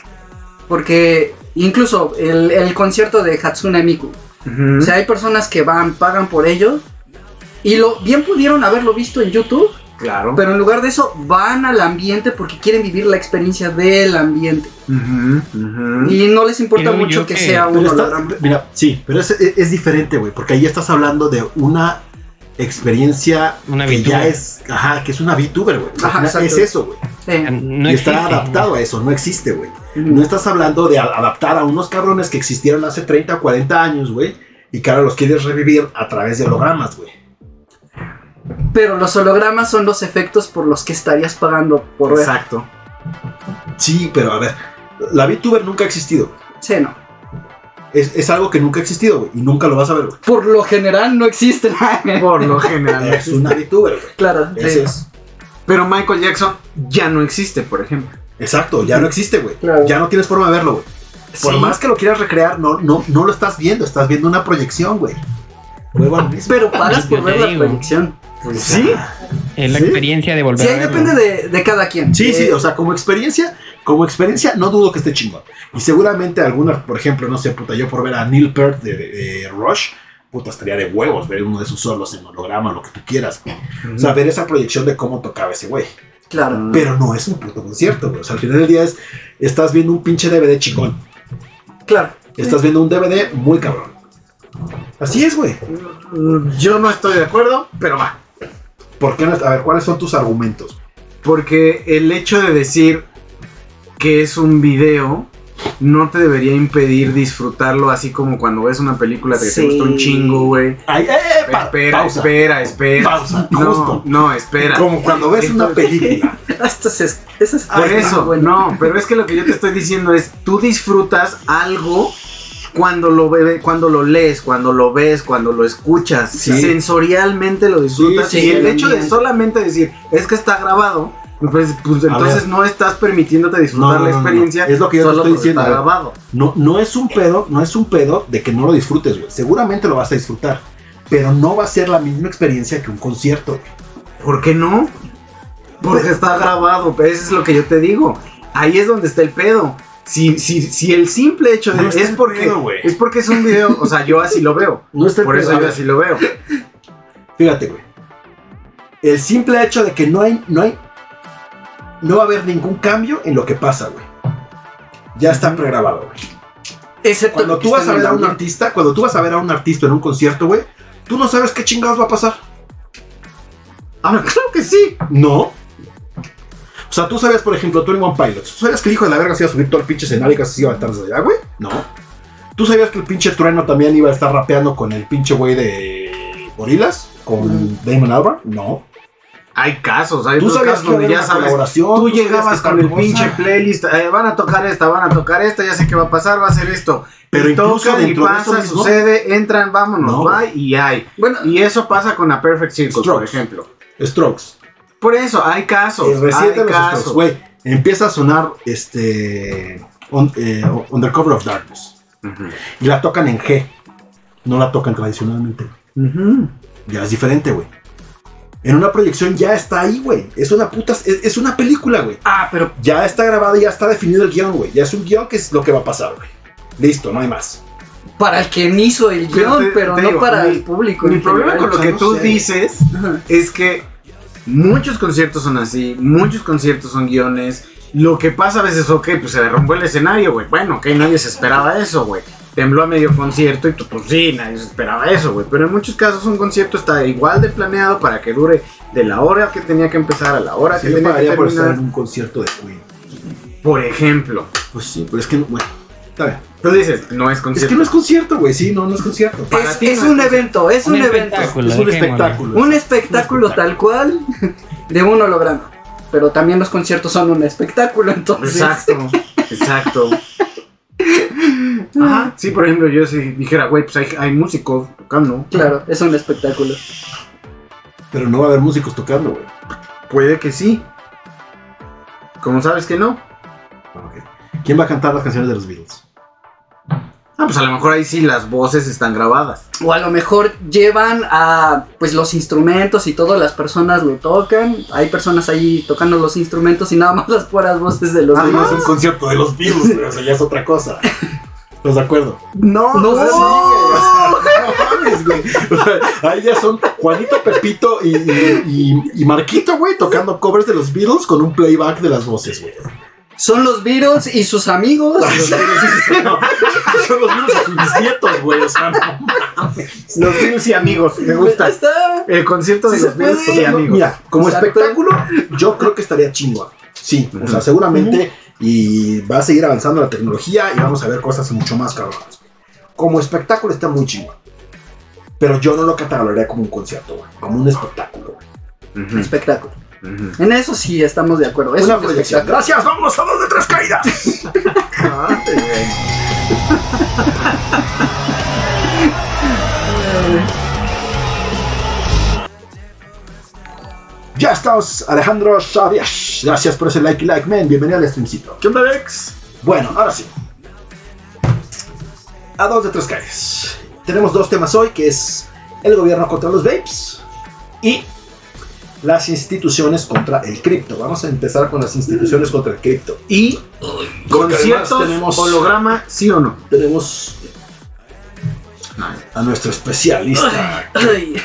Porque incluso el, el concierto de Hatsune Miku. O sea, hay personas que van, pagan por ello. Y lo bien pudieron haberlo visto en YouTube. Claro. Pero en lugar de eso, van al ambiente porque quieren vivir la experiencia del ambiente. Ujú. Y no les importa mucho que, que- sea un Pero está- holograma. mira, sí, pero es, es- es diferente, güey, porque ahí estás hablando de una experiencia Una que ya es, ajá, que es una VTuber, güey. Ajá. Es eso, güey. Sí. No y está existe. adaptado a eso, no existe, güey. No estás hablando de a- adaptar a unos cabrones que existieron hace 30 o 40 años, güey, y que ahora los quieres revivir a través de hologramas, güey. Pero los hologramas son los efectos por los que estarías pagando por ver. Exacto. Sí, pero a ver, la VTuber nunca ha existido. güey. Sí, no. Es, es algo que nunca ha existido, güey, y nunca lo vas a ver, güey. Por lo general no existen. Por lo general. no Es una existe. VTuber, güey. claro. Ese sí. es. Pero Michael Jackson ya no existe, por ejemplo. Exacto, ya no existe, güey. Claro. Ya no tienes forma de verlo, güey. Por Sí. más que lo quieras recrear, no, no, no lo estás viendo, estás viendo una proyección, güey. Pero pagas por ver la digo. Proyección. ¿Sí? Es la ¿Sí? experiencia de volver Sí, a depende de, de cada quien. Sí, sí, Eh, o sea, como experiencia, como experiencia, no dudo que esté chingón. Y seguramente alguna, por ejemplo, no sé, puta, yo por ver a Neil Peart de, de- de Rush, puta, estaría de huevos ver uno de sus solos en holograma, lo que tú quieras, güey. O sea, ver esa proyección de cómo tocaba ese güey. Claro. Pero no es un puto concierto, güey. O sea, al final del día es, estás viendo un pinche DVD chingón. Claro. Estás viendo un DVD muy cabrón. Así es, güey. Mm, Yo no estoy de acuerdo, pero va. ¿Por qué no? A ver, ¿cuáles son tus argumentos? Porque el hecho de decir que es un video no te debería impedir disfrutarlo así como cuando ves una película que Sí. te gustó un chingo, güey. Ay, eh, eh, pa- Espera, pausa. espera, espera. Pausa, No, justo. no, espera. Como cuando ves una película. Esto es, eso es Por Ay, eso, bueno. no, pero es que lo que yo te estoy diciendo es, tú disfrutas algo cuando lo ve, cuando lo lees, cuando lo ves, cuando lo escuchas, Sí. sensorialmente lo disfrutas Sí, y sí, el el hecho de solamente decir es que está grabado, pues, pues entonces no estás permitiéndote disfrutar No, no, la no, no. experiencia. Es lo que yo solo estoy diciendo, Está grabado. No, no es un pedo, no es un pedo de que no lo disfrutes, güey. Seguramente lo vas a disfrutar. Pero no va a ser la misma experiencia que un concierto. ¿Por qué no? Porque está grabado, pero eso es lo que yo te digo. Ahí es donde está el pedo. Si, si, si el simple hecho de No es porque pedo, güey. es porque es un video, o sea, yo así lo veo. No está Por pedo. eso yo así lo veo. Fíjate, güey. El simple hecho de que no hay, no hay, no va a haber ningún cambio en lo que pasa, güey. Ya está pregrabado, güey. Excepto Cuando tú vas a ver a un artista, cuando tú vas a ver a un artista en un concierto, güey, tú no sabes qué chingados va a pasar. Ah, claro que sí. No. O sea, tú sabes, por ejemplo, tú en One Pilot. ¿Tú sabías que el hijo de la verga se iba a subir todo el pinche escenario y casi se iba a aventar desde allá, güey? No. ¿Tú sabías que el pinche trueno también iba a estar rapeando con el pinche güey de Gorilas? ¿Con Damon Albarn? No. Hay casos, hay ¿Tú otros sabías casos que donde ya una sabes. colaboración? Tú sabías llegabas que con tal el cosa? pinche playlist, eh, van a tocar esta, van a tocar esta, ya sé qué va a pasar, va a ser esto. Pero Y incluso tocan y dentro de eso pasa, mismo- sucede, entran, vámonos, No. va y hay. Bueno, Y eso pasa con A Perfect Circle, por Strokes. ejemplo. Strokes. Por eso, hay casos. El reciente hay casos. Güey. Empieza a sonar este. on- eh, Undercover of Darkness. Y la tocan en G. No la tocan tradicionalmente. Ya es diferente, güey. En una proyección ya está ahí, güey. Es una puta. Es, es una película, güey. ah, pero Ya está grabado y ya está definido el guion, güey. Ya es un guion que es lo que va a pasar, güey. Listo, no hay más. para el que hizo el Pero guion, te- pero te no digo, para mi- el público. Mi problema con lo que no tú sé. dices es que muchos conciertos son así, muchos conciertos son guiones. Lo que pasa a veces, ok, pues se derrumbó el escenario, güey. Bueno, ok, nadie se esperaba eso, güey. Tembló a medio concierto y tú, pues sí, nadie se esperaba eso, güey. Pero en muchos casos un concierto está igual de planeado para que dure de la hora que tenía que empezar a la hora Sí, que tenía que pagaría por estar terminar. en un concierto de Queen. Por ejemplo. Pues sí, pero es que, bueno, está bien. Tú dices, no es Es concierto. que no es concierto, güey. Sí, no, no es concierto. Para Es, ti es no un es- evento, es un, Un evento. espectáculo. Es un espectáculo. Un espectáculo tal cual de un holograma. Pero también los conciertos son un espectáculo, entonces. Exacto, exacto. Ajá. Sí, por ejemplo, yo si dijera, güey, pues hay, hay músicos tocando. Claro, es un espectáculo. Pero no va a haber músicos tocando, güey. Puede que sí. ¿Cómo sabes que no? Ok. ¿Quién va a cantar las canciones de los Beatles? Ah, pues a lo mejor ahí sí las voces están grabadas. O a lo mejor llevan a pues los instrumentos y todas las personas lo tocan. Hay personas ahí tocando los instrumentos y nada más las puras voces de los Ah, no es un concierto de los Beatles, güey. O sea, ya es otra cosa. ¿Estás de acuerdo? No, No. sí, O sea, no mames, güey. O sea, ahí ya son Juanito, Pepito y, y, y- y Marquito, güey, tocando covers de los Beatles con un playback de las voces, güey. Son los Beatles y sus amigos. No, son los Beatles y sus bisnietos, güey. O sea, no. Los Beatles y amigos, me gusta. Está. El concierto de Sí los Beatles puede. y amigos. Mira, como Exacto. espectáculo, yo creo que estaría chingón. Sí, o sea, seguramente. Y va a seguir avanzando la tecnología y vamos a ver cosas mucho más cabronas. Como espectáculo está muy chingón. Pero yo no lo catalogaría como un concierto, güey. Como un espectáculo, güey. Ujú, Espectáculo. Ujú. En eso sí estamos de acuerdo. Es Una un proyección. Gracias, vámonos a dos de tres caídas. Ya estamos, Alejandro Xavier. Gracias por ese like y like, man. Bienvenido al streamcito. ¿Qué onda, Alex? Bueno, ahora sí. A dos de tres calles. Tenemos dos temas hoy, que es el gobierno contra los vapes y las instituciones contra el cripto. Vamos a empezar con las instituciones contra el cripto. Y conciertos, tenemos- holograma, sí o no. Tenemos a nuestro especialista. Ay.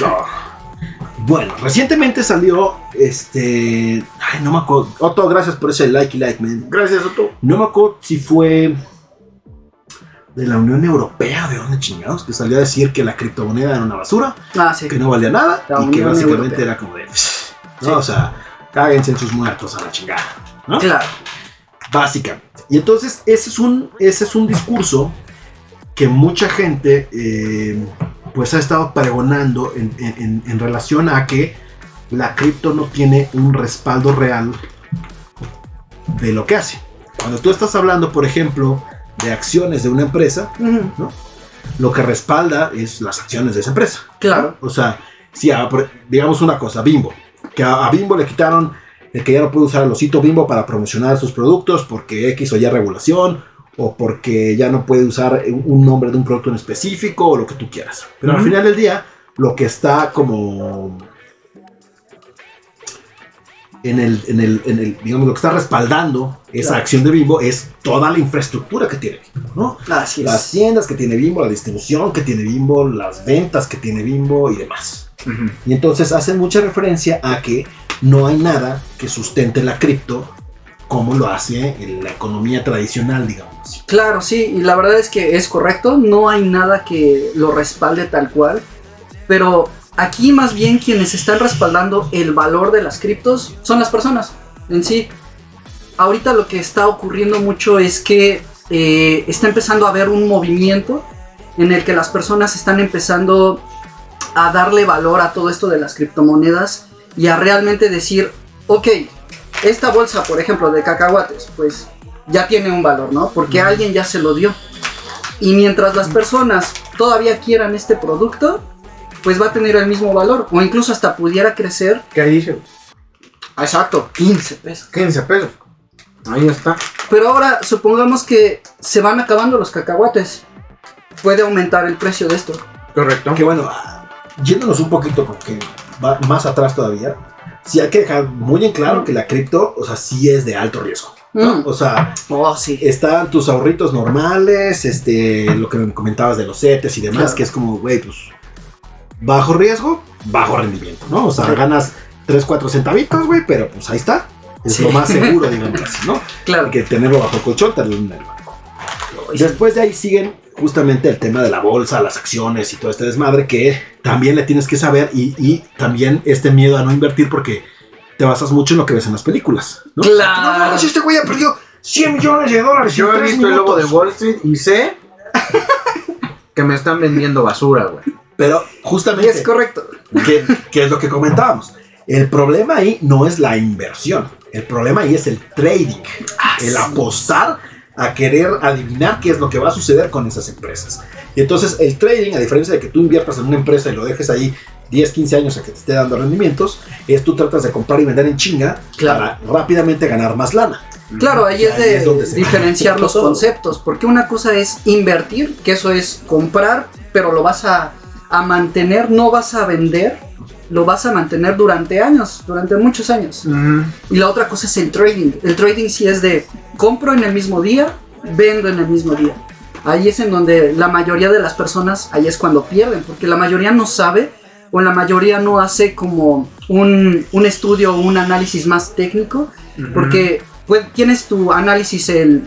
Bueno, recientemente salió este. Ay, no me acuerdo. Otto, gracias por ese like y like, man. Gracias, Otto. No me acuerdo si fue de la Unión Europea, de dónde chingados, que salió a decir que la criptomoneda era una basura, Ah, sí. que no valía nada La y que básicamente Europea. era como de. ¿No? O sea, cáguense en sus muertos a la chingada. ¿no? Claro. Básicamente. Y entonces ese es un, ese es un discurso que mucha gente eh, pues ha estado pregonando en, en- relación a que la cripto no tiene un respaldo real de lo que hace. Cuando tú estás hablando, por ejemplo, de acciones de una empresa, Ujú, lo que respalda es las acciones de esa empresa. Claro. O sea, si a- por- digamos una cosa, Bimbo, que a, a Bimbo le quitaron el que ya no puede usar el osito Bimbo para promocionar sus productos porque X o Y regulación o porque ya no puede usar un- nombre de un producto en específico o lo que tú quieras. Pero al final del día, lo que está como en el, en el, en el, digamos, lo que está respaldando esa Claro. acción de Bimbo es toda la infraestructura que tiene Bimbo, ¿no? Así. Las tiendas que tiene Bimbo, la distribución que tiene Bimbo, las ventas que tiene Bimbo y demás. Y entonces hacen mucha referencia a que no hay nada que sustente la cripto como lo hace en la economía tradicional, digamos. así. Claro, sí, y la verdad es que es correcto, no hay nada que lo respalde tal cual, pero aquí más bien quienes están respaldando el valor de las criptos son las personas en sí. Ahorita lo que está ocurriendo mucho es que eh, está empezando a haber un movimiento en el que las personas están empezando a darle valor a todo esto de las criptomonedas y a realmente decir, ok, esta bolsa, por ejemplo, de cacahuates, pues ya tiene un valor, ¿no? Porque alguien ya se lo dio. Y mientras las personas todavía quieran este producto, pues va a tener el mismo valor. O incluso hasta pudiera crecer. ¿Qué dice? Exacto, 15 pesos. 15 pesos. Ahí está. Pero ahora supongamos que se van acabando los cacahuates. Puede aumentar el precio de esto. Correcto. Que bueno, yéndonos un poquito como que va más atrás todavía, sí hay que dejar muy en claro que la cripto, o sea, sí es de alto riesgo. ¿no? Mm. O sea, Oh, sí. están tus ahorritos normales, este, lo que me comentabas de los CETES y demás, Claro. que es como, güey, pues, bajo riesgo, bajo rendimiento, ¿no? O sea, ganas 3, 4 centavitos, güey, pero pues ahí está. Es Sí. lo más seguro, digamos así, ¿no? Claro. Que tenerlo bajo colchón, tenerlo en Después de ahí siguen justamente el tema de la bolsa, las acciones y todo este desmadre que también le tienes que saber y, y también este miedo a no invertir porque te basas mucho en lo que ves en las películas, ¿no? Claro. No, no, este güey ha perdido 100 millones de dólares Yo he visto el lobo de minutos. Wall Street y sé Que me están vendiendo basura, güey. Pero Y justamente, es correcto. que, que es lo que comentábamos. El problema ahí no es la inversión. El problema ahí es el trading. el apostar a querer adivinar qué es lo que va a suceder con esas empresas. Y entonces el trading, a diferencia de que tú inviertas en una empresa y lo dejes ahí 10, 15 años a que te esté dando rendimientos, es tú tratas de comprar y vender en chinga Claro. para rápidamente ganar más lana. Claro, ahí es Ahí de es donde se diferenciar los conceptos, porque una cosa es invertir, que eso es comprar, pero lo vas a, a mantener, no vas a vender, lo vas a mantener durante años, durante muchos años. Y la otra cosa es el trading. El trading sí es de compro en el mismo día, vendo en el mismo día. Ahí es en donde la mayoría de las personas, ahí es cuando pierden, porque la mayoría no sabe o la mayoría no hace como un, un estudio o un análisis más técnico, porque pues, tienes tu análisis, el,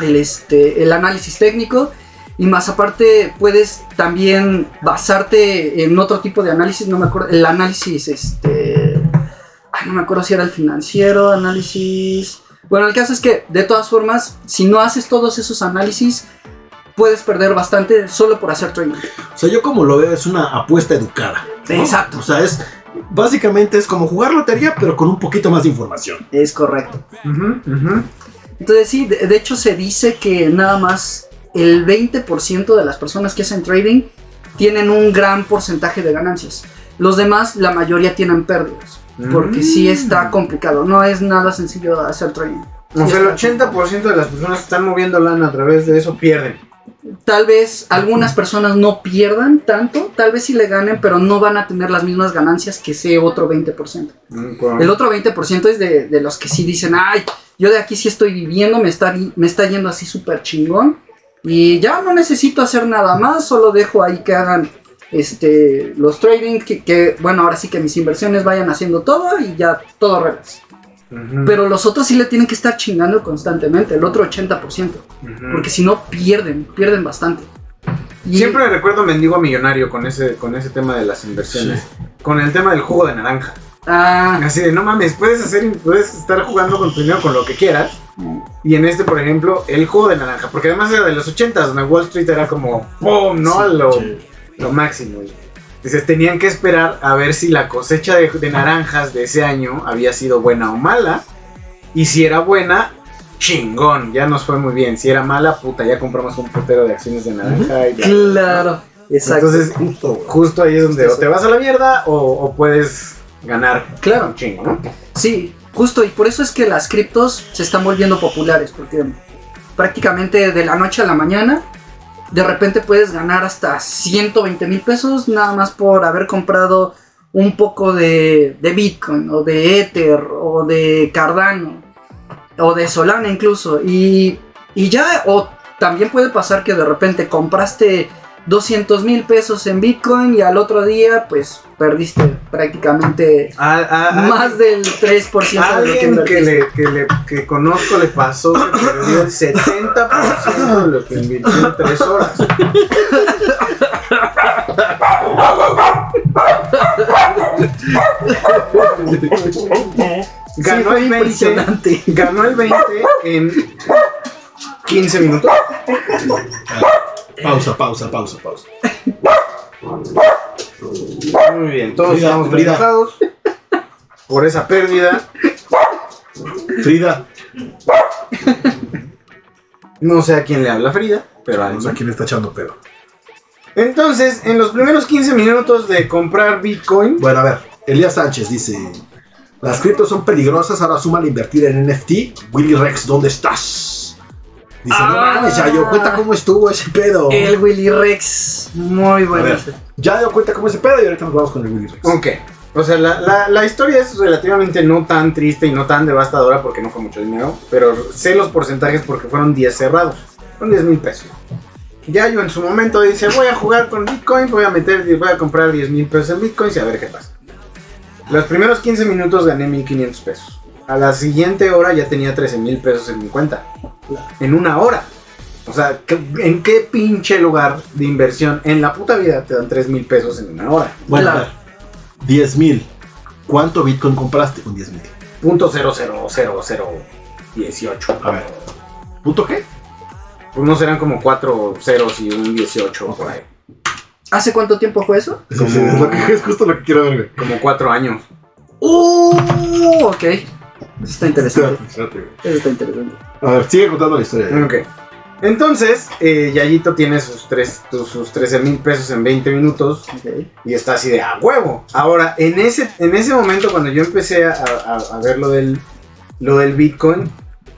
el, este, el análisis técnico, y más aparte puedes también basarte en otro tipo de análisis, no me acuerdo, el análisis, este, ay, no me acuerdo si era el financiero, análisis... Bueno, el caso es que, de todas formas, si no haces todos esos análisis, puedes perder bastante solo por hacer trading. O sea, yo como lo veo es una apuesta educada. ¿no? Exacto. O sea, es básicamente es como jugar lotería, pero con un poquito más de información. Es correcto. Entonces sí, de, de hecho se dice que nada más el 20% de las personas que hacen trading tienen un gran porcentaje de ganancias. Los demás, la mayoría tienen pérdidas. Porque sí está complicado. No es nada sencillo hacer trading. O sea, el está 80% de las personas que están moviendo lana a través de eso pierden. Tal vez algunas personas no pierdan tanto, tal vez sí le ganen, pero no van a tener las mismas ganancias que ese otro 20%. El otro 20% es de, de los que sí dicen, ay, yo de aquí sí estoy viviendo, me está, me está yendo así súper chingón. Y ya no necesito hacer nada más, solo dejo ahí que hagan este, los trading, que, que, bueno, ahora sí que mis inversiones vayan haciendo todo y ya todo relax. Ujú, Pero los otros sí le tienen que estar chingando constantemente, el otro 80%, ujú. porque si no pierden, pierden bastante. Y- Siempre recuerdo mendigo millonario con ese, con ese tema de las inversiones. Con el tema del jugo de naranja. Ah, Así de, no mames, puedes hacer, puedes estar jugando con tu dinero con lo que quieras. Y en este, por ejemplo, el jugo de naranja. Porque además era de los 80 donde Wall Street era como, ¡pum! ¿no? lo, lo máximo. Dices, tenían que esperar a ver si la cosecha de, de naranjas de ese año había sido buena o mala. Y si era buena, chingón, ya nos fue muy bien. Si era mala, puta, ya compramos un putero de acciones de naranja. y claro, exacto. Entonces, Justo. justo ahí es donde o te vas a la mierda o, o puedes ganar Claro. un chingo, ¿no? Sí, justo, y por eso es que las criptos se están volviendo populares, porque prácticamente de la noche a la mañana, de repente puedes ganar hasta 120 mil pesos nada más por haber comprado un poco de, de Bitcoin, o de Ether, o de Cardano, o de Solana incluso, y, y ya, o también puede pasar que de repente compraste 200 mil pesos en Bitcoin y al otro día, pues perdiste prácticamente A, a- a- más del 3% de lo que que, le, que, le, que conozco le pasó que perdió el 70% de lo que invirtió en 3 horas. Sí, Ganó fue el 20, impresionante. ganó el 20 en 15 minutos. Pausa, pausa, pausa, pausa. Muy bien, todos Frida, estamos Frida. por esa pérdida. Frida, No sé a quién le habla Frida, pero a no sé quién está echando pedo. Entonces, en los primeros 15 minutos de comprar Bitcoin, Bueno, a ver, Elías Sánchez dice: Las criptos son peligrosas, ahora súmale invertir en NFT. Willy Rex, ¿dónde estás? Dice: No Ah. mames, ya dio cuenta cómo estuvo ese pedo. El Willy Rex, muy bueno. ver, ya dio cuenta cómo ese pedo y ahorita nos vamos con el Willy Rex. ok. O sea, la, la- la historia es relativamente no tan triste y no tan devastadora porque no fue mucho dinero, pero sé los porcentajes porque fueron 10 cerrados. Son 10 mil pesos. Ya yo en su momento dice, voy a jugar con Bitcoin, voy a meter, voy a comprar 10 mil pesos en Bitcoin y a ver qué pasa. Los primeros 15 minutos gané 1500 pesos. A la siguiente hora ya tenía 13 mil pesos en mi cuenta. En una hora. O sea, ¿qué- ¿en qué pinche lugar de inversión en la puta vida te dan 3 mil pesos en una hora? Bueno, a Claro. ver, 10 mil. ¿Cuánto Bitcoin compraste con 10 mil? Punto cero cero cero cero dieciocho. A ver. ¿Punto qué? pues no serán como cuatro ceros y un 18 por ahí. ¿Hace cuánto tiempo fue eso? Sí, sí, es, lo que- es justo lo que quiero ver, güey. Como cuatro años. ¡Uh! Ok. Eso está interesante. Espérate, espérate, güey. Eso está interesante. A ver, sigue contando la historia. Ok. Entonces, eh, Yayito tiene sus, tres, sus 13 mil pesos en 20 minutos Ok. y está así de a huevo. Ahora, en ese, en ese momento, cuando yo empecé a, a- a ver lo del, lo del Bitcoin,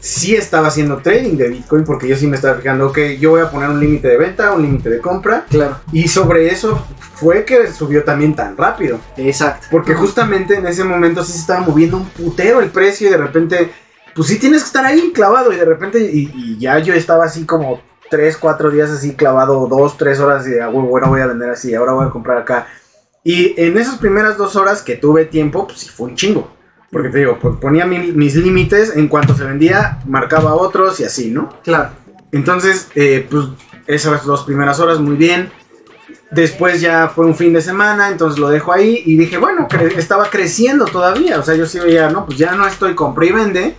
sí estaba haciendo trading de Bitcoin porque yo sí me estaba fijando, ok, yo voy a poner un límite de venta, un límite de compra. Claro. Y sobre eso fue que subió también tan rápido. Exacto. Porque justamente en ese momento sí se estaba moviendo un putero el precio y de repente, pues sí tienes que estar ahí clavado y de repente, y, y ya yo estaba así como 3, 4 días así clavado, 2, 3 horas y de, ah, bueno, bueno, voy a vender así, ahora voy a comprar acá. Y en esas primeras dos horas que tuve tiempo, pues sí fue un chingo. Porque te digo, ponía mi- mis límites, en cuanto se vendía, marcaba otros y así, ¿no? Claro. Entonces, eh, pues esas dos primeras horas muy bien. Después ya fue un fin de semana, entonces lo dejo ahí y dije, bueno, cre- estaba creciendo todavía. O sea, yo sí veía, no, pues ya no estoy compra y vende.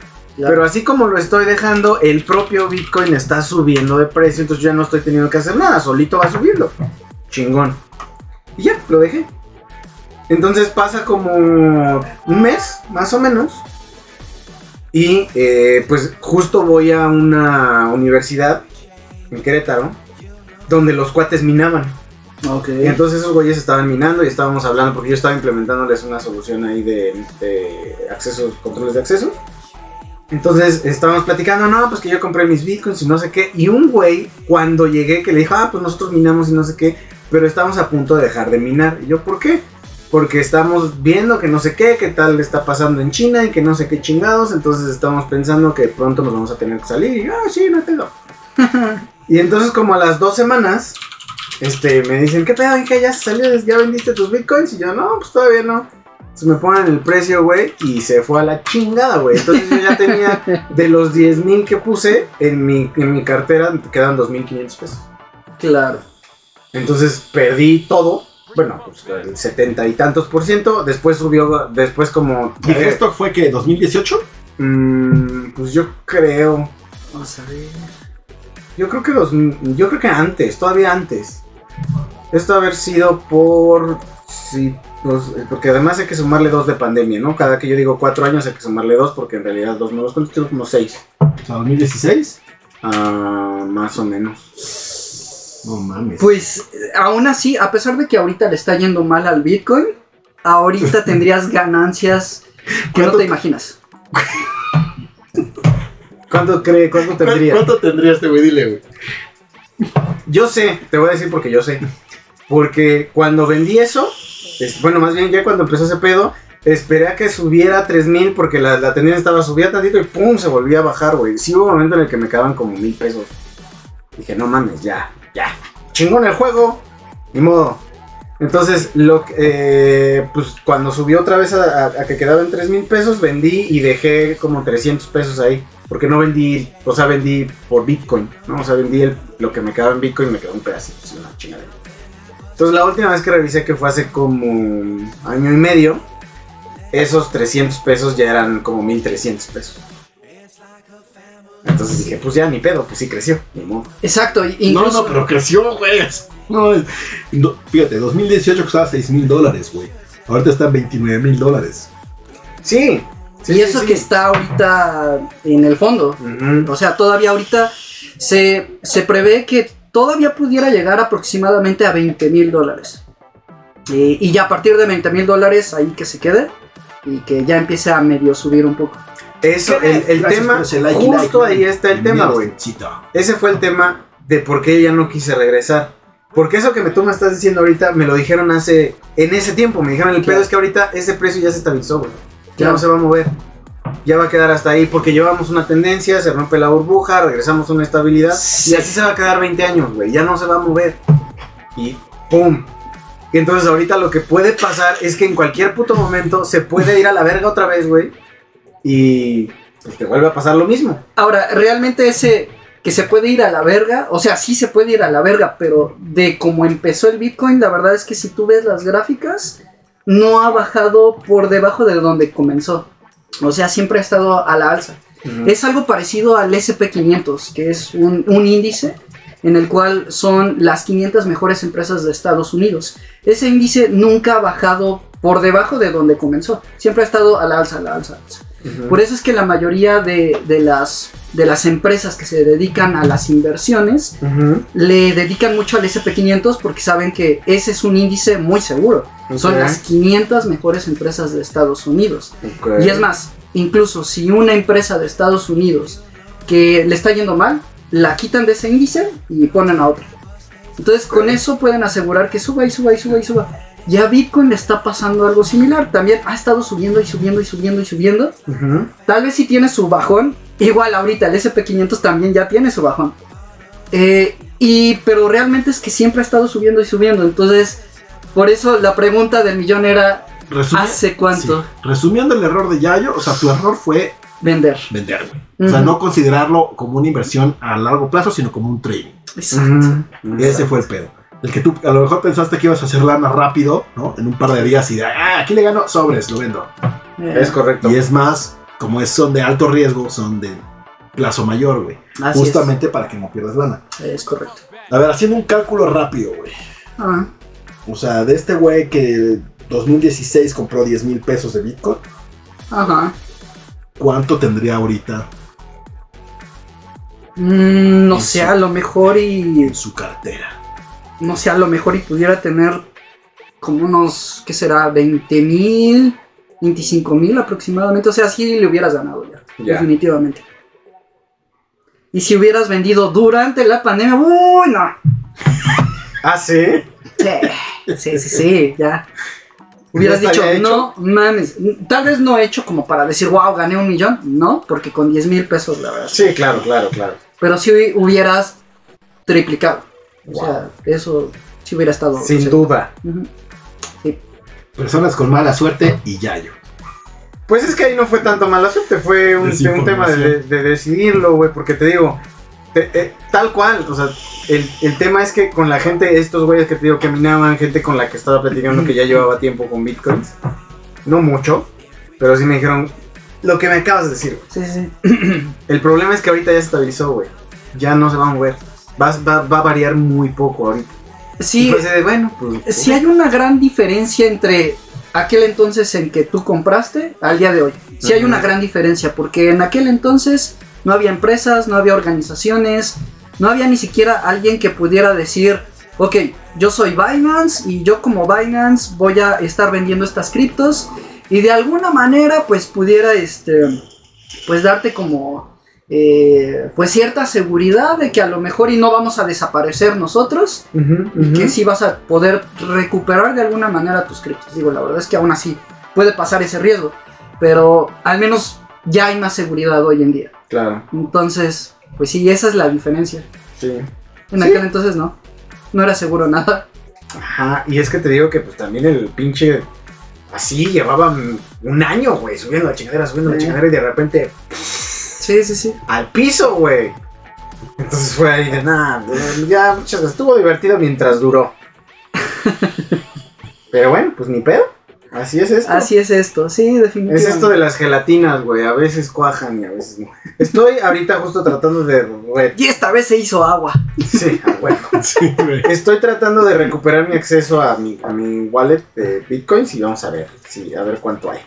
Pero así como lo estoy dejando, el propio Bitcoin está subiendo de precio, entonces ya no estoy teniendo que hacer nada, solito va subiendo. Chingón. Y ya, lo dejé. Entonces pasa como un mes, más o menos. Y eh, pues justo voy a una universidad en Querétaro, donde los cuates minaban. Ok. Y entonces esos güeyes estaban minando y estábamos hablando porque yo estaba implementándoles una solución ahí de, de accesos, controles de acceso. Entonces estábamos platicando, no, pues que yo compré mis bitcoins y no sé qué. Y un güey, cuando llegué, que le dijo, ah, pues nosotros minamos y no sé qué, pero estamos a punto de dejar de minar. Y yo, ¿por qué? Porque estamos viendo que no sé qué, qué tal está pasando en China y que no sé qué chingados. Entonces estamos pensando que pronto nos vamos a tener que salir. Y yo, ah, sí, no tengo. y entonces, como a las dos semanas, este, me dicen, ¿qué pedo, hija? ¿Ya salió? ¿Ya vendiste tus bitcoins? Y yo, no, pues todavía no. Entonces me ponen el precio, güey, y se fue a la chingada, güey. Entonces yo ya tenía de los 10 mil que puse en mi, en mi cartera, quedan 2.500 pesos. Claro. Entonces perdí todo. Bueno, pues el 70 y tantos por ciento. Después subió, después como... Dije, ¿esto fue que 2018? Mm, pues yo creo... Vamos a ver. Yo creo que dos, yo creo que antes, todavía antes. Esto haber sido por sí, dos- porque además hay que sumarle dos de pandemia, ¿no? Cada que yo digo cuatro años hay que sumarle dos porque en realidad dos nuevos cuentos tengo como seis, O sea, 2016. Ah, más o menos. No mames. Pues aún así, a pesar de que ahorita le está yendo mal al Bitcoin, ahorita tendrías ganancias que no ¿Cuánto te imaginas. ¿Cuánto cree, cuánto ¿Cu- tendría? ¿Cuánto tendría este güey? Dile, güey. Yo sé, te voy a decir porque yo sé. Porque cuando vendí eso, es- bueno, más bien ya cuando empezó ese pedo, esperé a que subiera a 3000 porque la, la tendencia estaba subía tantito y pum, se volvía a bajar, güey. Sí hubo un momento en el que me quedaban como mil pesos. Dije, no mames, ya, ya. Chingón el juego, ni modo. Entonces, eh, pues cuando subió otra vez a, a- a que quedaba en 3 mil pesos, vendí y dejé como 300 pesos ahí. Porque no vendí, o sea, vendí por Bitcoin, ¿no? O sea, vendí lo que me quedaba en Bitcoin y me quedó un pedacito, una chingadera. Entonces, la última vez que revisé, que fue hace como año y medio, esos 300 pesos ya eran como 1300 pesos. Entonces dije, pues ya ni pedo, pues sí creció, ni modo. Exacto, y- No, incluso no, pero creció, güey. No, no, fíjate, 2018 costaba 6 mil dólares, güey. Ahorita está en 29 mil dólares. Sí. sí, y sí, eso sí. que está ahorita en el fondo. O sea, todavía ahorita se, se prevé que todavía pudiera llegar aproximadamente a 20 mil dólares. Y ya a partir de 20 mil dólares ahí que se quede y que ya empiece a medio subir un poco. Eso, el, el Gracias tema, ese like justo like, ahí man. está el tema, güey. Ese fue el tema de por qué ya no quise regresar. Porque eso que me, tú me estás diciendo ahorita, me lo dijeron hace, en ese tiempo, me dijeron, el pedo Claro. es que ahorita ese precio ya se estabilizó, güey. Ya Claro. no se va a mover. Ya va a quedar hasta ahí porque llevamos una tendencia, se rompe la burbuja, regresamos a una estabilidad Sí. y así se va a quedar 20 años, güey. Ya no se va a mover. Y ¡pum! Y entonces ahorita lo que puede pasar es que en cualquier puto momento se puede ir a la verga otra vez, güey. Y pues, te vuelve a pasar lo mismo. Ahora, realmente ese que se puede ir a la verga, o sea, sí se puede ir a la verga, pero de cómo empezó el Bitcoin, la verdad es que si tú ves las gráficas, no ha bajado por debajo de donde comenzó. O sea, siempre ha estado a la alza. Es algo parecido al SP500, que es un, un índice en el cual son las 500 mejores empresas de Estados Unidos. Ese índice nunca ha bajado por debajo de donde comenzó. Siempre ha estado a la alza, a la alza, a la alza. Por eso es que la mayoría de, de las, de las empresas que se dedican a las inversiones le dedican mucho al SP500 porque saben que ese es un índice muy seguro. Son las 500 mejores empresas de Estados Unidos. Y es más, incluso si una empresa de Estados Unidos que le está yendo mal, la quitan de ese índice y ponen a otra. Entonces con eso pueden asegurar que suba y suba y suba y suba. Y a Bitcoin le está pasando algo similar. También ha estado subiendo y subiendo y subiendo y subiendo. Tal vez si tiene su bajón. Igual ahorita el SP500 también ya tiene su bajón. Eh, y, pero realmente es que siempre ha estado subiendo y subiendo. Entonces, por eso la pregunta del millón era, Resumi- ¿hace cuánto sí. Resumiendo el error de Yayo, o sea, tu error fue vender? vender, güey. O sea, no considerarlo como una inversión a largo plazo, sino como un trading. Exacto. Ese fue el pedo. El que tú a lo mejor pensaste que ibas a hacer lana rápido, ¿no? En un par de días y de, ah, aquí le gano, sobres, lo vendo. Eh, Es correcto. Y es más, como es, son de alto riesgo, son de plazo mayor, güey. Justamente para que no pierdas lana. es. Correcto. A ver, haciendo un cálculo rápido, güey. Ah, O sea, de este güey que 2016 compró 10 mil pesos de Bitcoin, ajá. ¿cuánto tendría ahorita Mm, no sé, a lo mejor y. en su cartera? No sé, a lo mejor y pudiera tener como unos, ¿qué será? 20 mil, 25 mil aproximadamente. O sea, sí le hubieras ganado ya, definitivamente. Y si hubieras vendido durante la pandemia, uy, no. Ah, sí. Sí, sí, sí, sí, ya. Hubieras ¿Ya dicho, no mames. Tal vez no hecho como para decir, wow, gané un millón. No, porque con 10 mil pesos, la verdad. Sí, claro, claro, claro. Pero sí hubieras triplicado. O sea, eso sí hubiera estado. Sin sí. duda. Ujú. Personas con mala suerte y Yayo. Pues es que ahí no fue tanto mala suerte, fue un, un tema de, decidirlo, güey, porque te digo, te- eh, tal cual, o sea, el, el tema es que con la gente, estos güeyes que te digo que minaban, gente con la que estaba platicando que ya llevaba tiempo con bitcoins, no mucho, pero sí me dijeron, lo que me acabas de decir, güey. Sí, sí. el problema es que ahorita ya se estabilizó, güey, ya no se va a mover, va, va, va a variar muy poco ahorita. Sí, de, bueno, pues... sí hay una gran diferencia entre aquel entonces en que tú compraste al día de hoy. Sí hay una gran diferencia, porque en aquel entonces no había empresas, no había organizaciones, no había ni siquiera alguien que pudiera decir, ok, yo soy Binance y yo como Binance voy a estar vendiendo estas criptos y de alguna manera pues pudiera este pues darte como eh, pues cierta seguridad de que a lo mejor y no vamos a desaparecer nosotros y que sí vas a poder recuperar de alguna manera tus criptos. Digo, la verdad es que aún así puede pasar ese riesgo, pero al menos ya hay más seguridad hoy en día. Claro, Entonces, pues sí, esa es la diferencia. sí. En Sí. aquel entonces no, no era seguro nada. Ajá, y es que te digo que pues también el pinche así llevaban un año, güey, subiendo la chingadera, subiendo la chingadera y de repente Sí, sí, sí. al piso, güey. Entonces fue ahí de nada, ya muchas veces estuvo divertido mientras duró. Pero bueno, pues ni pedo. Así es esto. Así es esto, sí, definitivamente. Es esto de las gelatinas, güey. A veces cuajan y a veces no. Estoy ahorita justo tratando de. Y esta vez se hizo agua. Sí, a huevo. Sí, güey. Estoy tratando de recuperar mi acceso a mi, a mi wallet de bitcoins y vamos a ver, sí, a ver cuánto hay.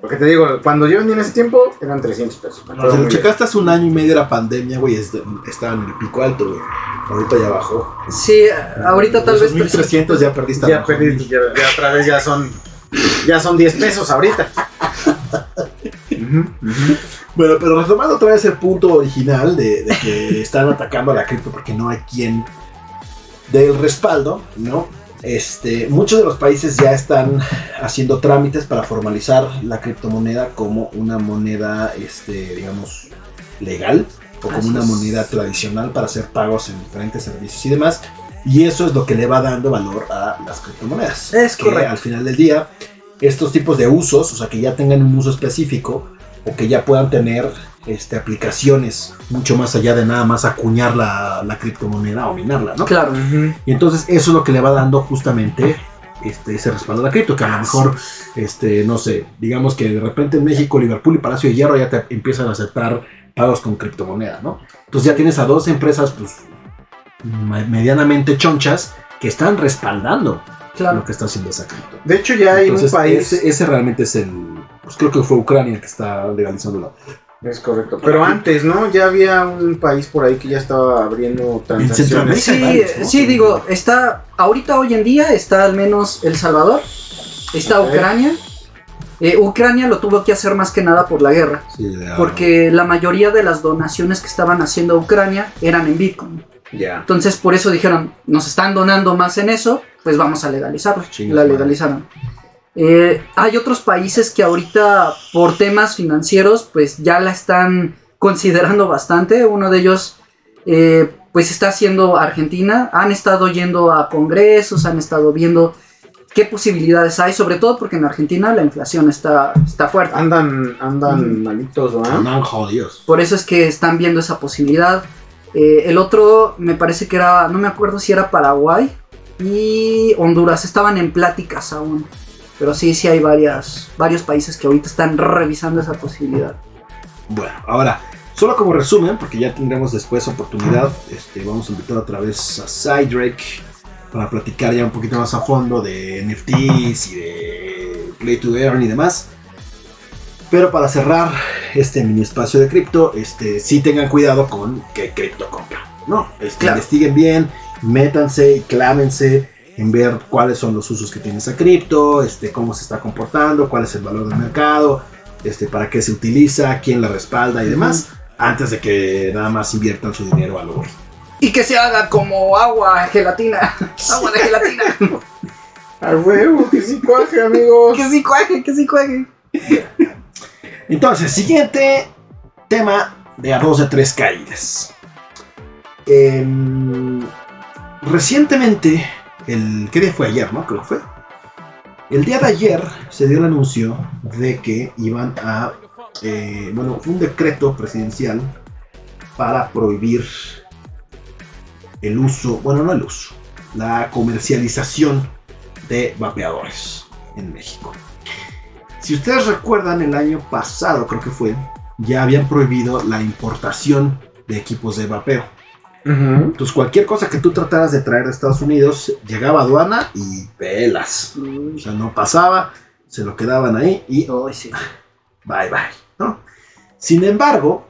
Porque te digo, cuando yo vendí en ese tiempo eran 300 pesos. No, si lo checaste hace un año y medio de la pandemia, güey, es- estaba en el pico alto, güey. Ahorita ya bajó. Sí, ahorita tal vez... 1300 ya perdiste. Ya mil. ya, ya otra vez ya son, ya son 10 pesos ahorita. Bueno, pero retomando otra vez el punto original de, de que están atacando a la cripto porque no hay quien dé el respaldo, ¿no? Este, muchos de los países ya están haciendo trámites para formalizar la criptomoneda como una moneda, este, digamos, legal o como Así una es. moneda tradicional para hacer pagos en diferentes servicios y demás. Y eso es lo que le va dando valor a las criptomonedas. Es que correcto. al final del día, estos tipos de usos, o sea, que ya tengan un uso específico o que ya puedan tener este, aplicaciones mucho más allá de nada más acuñar la, la criptomoneda o minarla, ¿no? Claro. Y entonces eso es lo que le va dando justamente este, ese respaldo a la cripto, que a lo mejor, este, no sé, digamos que de repente en México, Liverpool y Palacio de Hierro ya te empiezan a aceptar pagos con criptomoneda, ¿no? Entonces ya tienes a dos empresas, pues, medianamente chonchas que están respaldando Claro. lo que está haciendo esa cripto. De hecho, ya hay Entonces, un país. Ese, ese realmente es el. Pues creo que fue Ucrania el que está legalizándolo. Es correcto. Pero antes, ¿no? Ya había un país por ahí que ya estaba abriendo transacciones. Hay Sí, varios, ¿no? sí, digo, está, ahorita hoy en día está al menos El Salvador, está. Ucrania. Eh, Ucrania lo tuvo que hacer más que nada por la guerra, Sí, porque la mayoría de las donaciones que estaban haciendo a Ucrania eran en Bitcoin. Ya. Entonces por eso dijeron, nos están donando más en eso, pues vamos a legalizarlo. La madre. Eh, hay otros países que ahorita por temas financieros pues ya la están considerando bastante. Uno de ellos eh, pues está haciendo Argentina. Han estado yendo a congresos, han estado viendo qué posibilidades hay, sobre todo porque en Argentina la inflación está, está fuerte. Andan, andan malitos, ¿verdad? Andan jodidos. Por eso es que están viendo esa posibilidad. Eh, el otro me parece que era, no me acuerdo si era Paraguay y Honduras, estaban en pláticas aún. Pero sí, sí hay varias, varios países que ahorita están revisando esa posibilidad. Bueno, ahora, solo como resumen, porque ya tendremos después oportunidad, este, vamos a invitar otra vez a Cydrek para platicar ya un poquito más a fondo de NFTs y de Play to Earn y demás. Pero para cerrar este mini espacio de cripto, este, sí tengan cuidado con qué cripto compran. No, este, Claro. investiguen bien, métanse y clámense en ver cuáles son los usos que tiene esa cripto, este, cómo se está comportando, cuál es el valor del mercado, este, para qué se utiliza, quién la respalda y demás, antes de que nada más inviertan su dinero a lo. Y que se haga como agua, gelatina. agua de gelatina. A huevo, que sí cuaje, amigos. que sí cuaje, que sí cuaje. Entonces, siguiente tema de a dos de tres caídas. Em, recientemente, el, ¿qué día fue ayer, no? Creo que fue. El día de ayer se dio el anuncio de que iban a, eh, bueno, fue un decreto presidencial para prohibir el uso, bueno, no el uso, la comercialización de vapeadores en México. Si ustedes recuerdan, el año pasado, creo que fue, ya habían prohibido la importación de equipos de vapeo. Entonces, cualquier cosa que tú trataras de traer de Estados Unidos, llegaba a aduana y pelas. O sea, no pasaba, se lo quedaban ahí y Ay, sí. bye bye, ¿no? Sin embargo,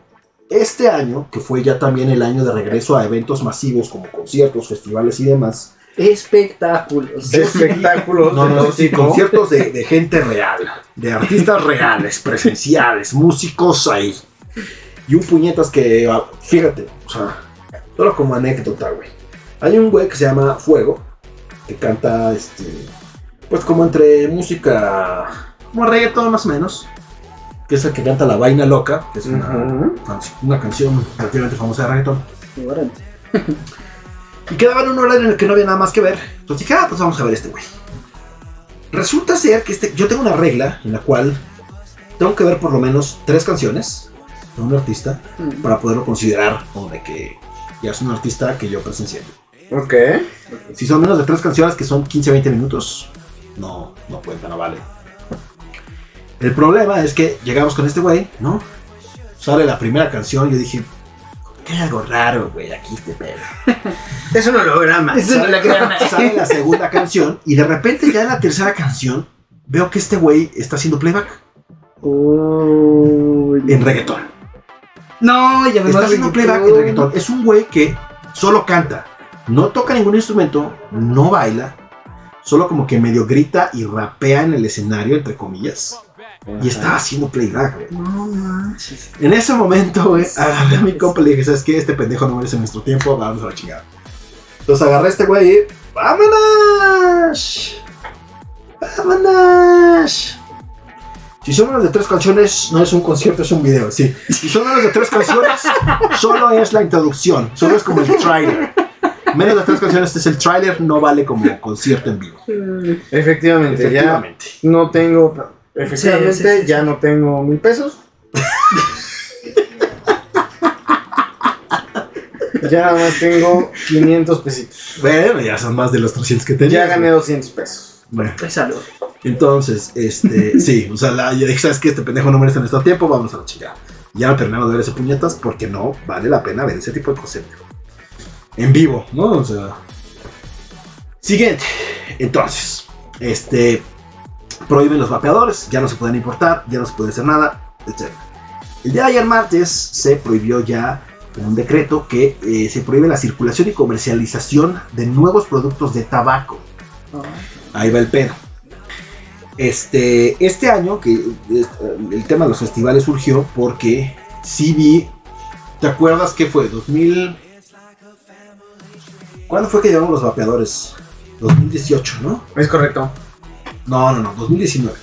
este año, que fue ya también el año de regreso a eventos masivos como conciertos, festivales y demás, Espectáculos. Espectáculos no, no, sí, conciertos de, de gente real, de artistas reales, presenciales, músicos ahí. Y un puñetas que, ah, fíjate, o sea, solo como anécdota, güey. Hay un güey que se llama Fuego, que canta, este, pues como entre música, como reggaeton más o menos, que es el que canta La Vaina Loca, que es una, canción relativamente famosa de reggaeton. Órale. Y quedaba en un horario en el que no había nada más que ver. Entonces dije, ah, pues vamos a ver este güey. Resulta ser que este, yo tengo una regla en la cual tengo que ver por lo menos tres canciones de un artista para poderlo considerar como de que ya es un artista que yo presencié. Ok. Si son menos de tres canciones que son 15-20 minutos, no, no cuenta, no vale. El problema es que llegamos con este güey, ¿no? Sale la primera canción y yo dije, ¿qué hay algo raro, güey? Aquí este pedo. Es un holograma. Es un holograma. Sale la segunda canción y de repente ya en la tercera canción veo que este güey está haciendo playback Uy, en reggaetón. No, ya me Está haciendo playback en reggaetón. Es un güey que solo canta, no toca ningún instrumento, no baila, solo como que medio grita y rapea en el escenario, entre comillas. Y está haciendo playback, güey. No manches. En ese momento, güey, agarré a mi compa y le dije, ¿sabes qué? Este pendejo no merece nuestro tiempo, vamos a la chingada. Entonces agarré a este güey y ¡vámonos! ¡Vámonos! Si son menos de tres canciones, no es un concierto, es un video, sí. Si son menos de tres canciones, solo es la introducción, solo es como el trailer. Menos de tres canciones, este es el trailer, no vale como concierto en vivo. Efectivamente, ya no tengo. Efectivamente, Sí, sí, sí, ya no tengo mil pesos. ya nada más tengo 500 pesitos. Bueno, ya son más de los 300 que tenía. Ya gané 200 pesos. Bueno, entonces, este, sí, o sea, la, yo dije, ¿sabes qué? Este pendejo no merece nuestro tiempo, vamos a la chingada. Ya no terminamos de ver ese puñetas porque no vale la pena ver ese tipo de cosas en vivo, ¿no? O sea. Siguiente. Entonces, este. Prohíben los vapeadores, ya no se pueden importar, ya no se puede hacer nada, etc. El día de ayer martes se prohibió ya un decreto que eh, se prohíbe la circulación y comercialización de nuevos productos de tabaco. Ahí va el pedo. Este, este año, que el tema de los festivales surgió porque sí vi. ¿Te acuerdas qué fue? 2000. ¿Cuándo fue que llevamos los vapeadores? 2018, ¿no? Es correcto. No, no, no, 2019.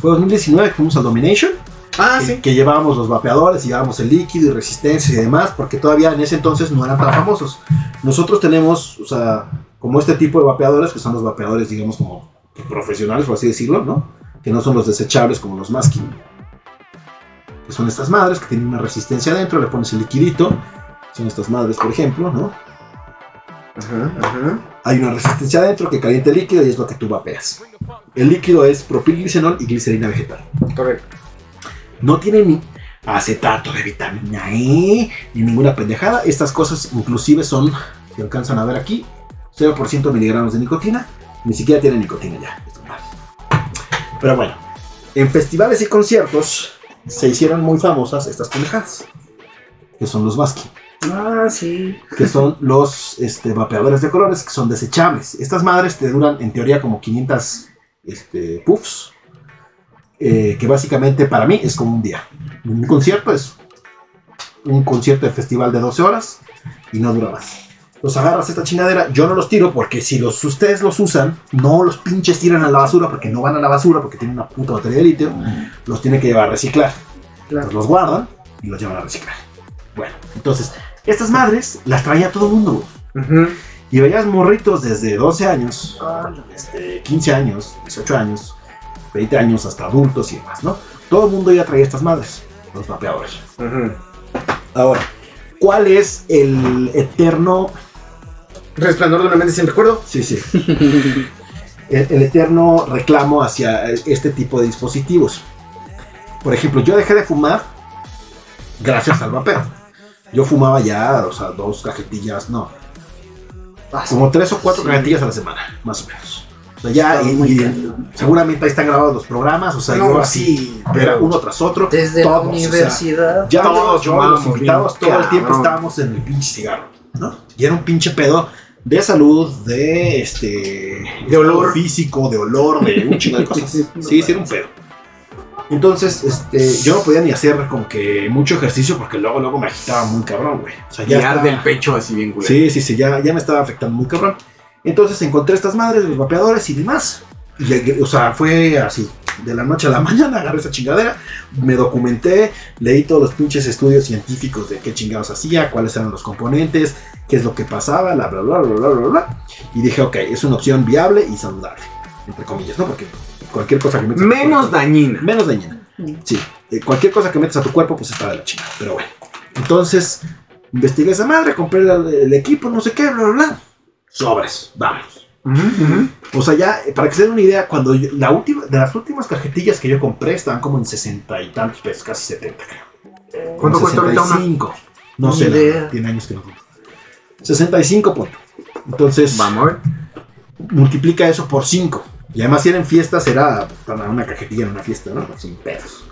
Fue 2019 que fuimos al Domination. Ah, que, sí. que llevábamos los vapeadores, y llevábamos el líquido y resistencia y demás, porque todavía en ese entonces no eran tan famosos. Nosotros tenemos, o sea, como este tipo de vapeadores, que son los vapeadores, digamos, como profesionales, por así decirlo, ¿no? Que no son los desechables como los masking. Que son estas madres que tienen una resistencia adentro, le pones el liquidito. Son estas madres, por ejemplo, ¿no? Ajá, ajá. Hay una resistencia adentro que calienta el líquido y es lo que tú vapeas. El líquido es propilglicerol y glicerina vegetal. Correcto. No tiene ni acetato de vitamina E, ni ninguna pendejada. Estas cosas inclusive son, si alcanzan a ver aquí, 0% miligramos de nicotina. Ni siquiera tiene nicotina ya. Pero bueno, en festivales y conciertos se hicieron muy famosas estas pendejadas. Que son los masking. Ah, sí. Que son los este, vapeadores de colores que son desechables. Estas madres te duran en teoría como 500 este, puffs. eh, que básicamente para mí es como un día. Un concierto es un concierto de festival de 12 horas y no dura más. Los agarras esta chingadera, yo no los tiro porque si los, ustedes los usan, no los pinches tiran a la basura porque no van a la basura porque tienen una puta batería de litio, los tienen que llevar a reciclar. Claro. Pues los guardan y los llevan a reciclar. Bueno, entonces, estas madres las traía todo el mundo. Y veías morritos desde 12 años, Ah, este, 15 años, 18 años, 20 años, hasta adultos y demás, ¿no? Todo el mundo ya traía estas madres, los vapeadores. Ujú. Ahora, ¿cuál es el eterno... Resplandor de una mente sin recuerdo. Sí, sí. el, el eterno reclamo hacia este tipo de dispositivos. Por ejemplo, yo dejé de fumar gracias al vapeo. Yo fumaba ya, o sea, dos cajetillas, no, ah, como tres o cuatro Sí. cajetillas a la semana, más o menos. O sea, ya, y, y seguramente ahí están grabados los programas, o sea, No, yo así, sí, era uno tras otro. Desde todos, o la sea, universidad. ya Todos yo, los invitados todo el tiempo estábamos en el pinche cigarro, ¿no? Y era un pinche pedo de salud, de este. De olor. Físico, de olor, de un chingo de cosas. Sí, sí, era un pedo. Entonces, este, yo no podía ni hacer como que mucho ejercicio porque luego, luego me agitaba muy cabrón, güey. O sea, Ya arde estaba- el pecho así bien culero. Sí, sí, sí, ya, ya me estaba afectando muy cabrón. Entonces encontré estas madres, los vapeadores y demás. Y, o sea, fue así. De la noche a la mañana agarré esa chingadera, me documenté, leí todos los pinches estudios científicos de qué chingados hacía, cuáles eran los componentes, qué es lo que pasaba, bla, bla, bla, bla, bla, bla, bla. Y dije, ok, es una opción viable y saludable, entre comillas, ¿no? Porque cualquier cosa que metas a tu Menos cuerpo- dañina. Menos dañina. Sí, eh, cualquier cosa que metas a tu cuerpo, pues está de la chingada. Pero bueno. Entonces, investigué esa madre, compré la- el equipo, no sé qué, bla, bla, bla. Sobres, vamos. Ujú. O sea, ya, eh, para que se den una idea, cuando yo- la última, de las últimas cajetillas que yo compré estaban como en 60 y tantos pesos, casi 70, creo. ¿Cuánto cuesta ahorita una? 65. No Ni sé, la idea. verdad, tiene años que no compro. 65 punto. Entonces, Vamos multiplica eso por 5. Y además, si eran fiestas, era para una cajetilla en una fiesta, ¿no? Sin pedos.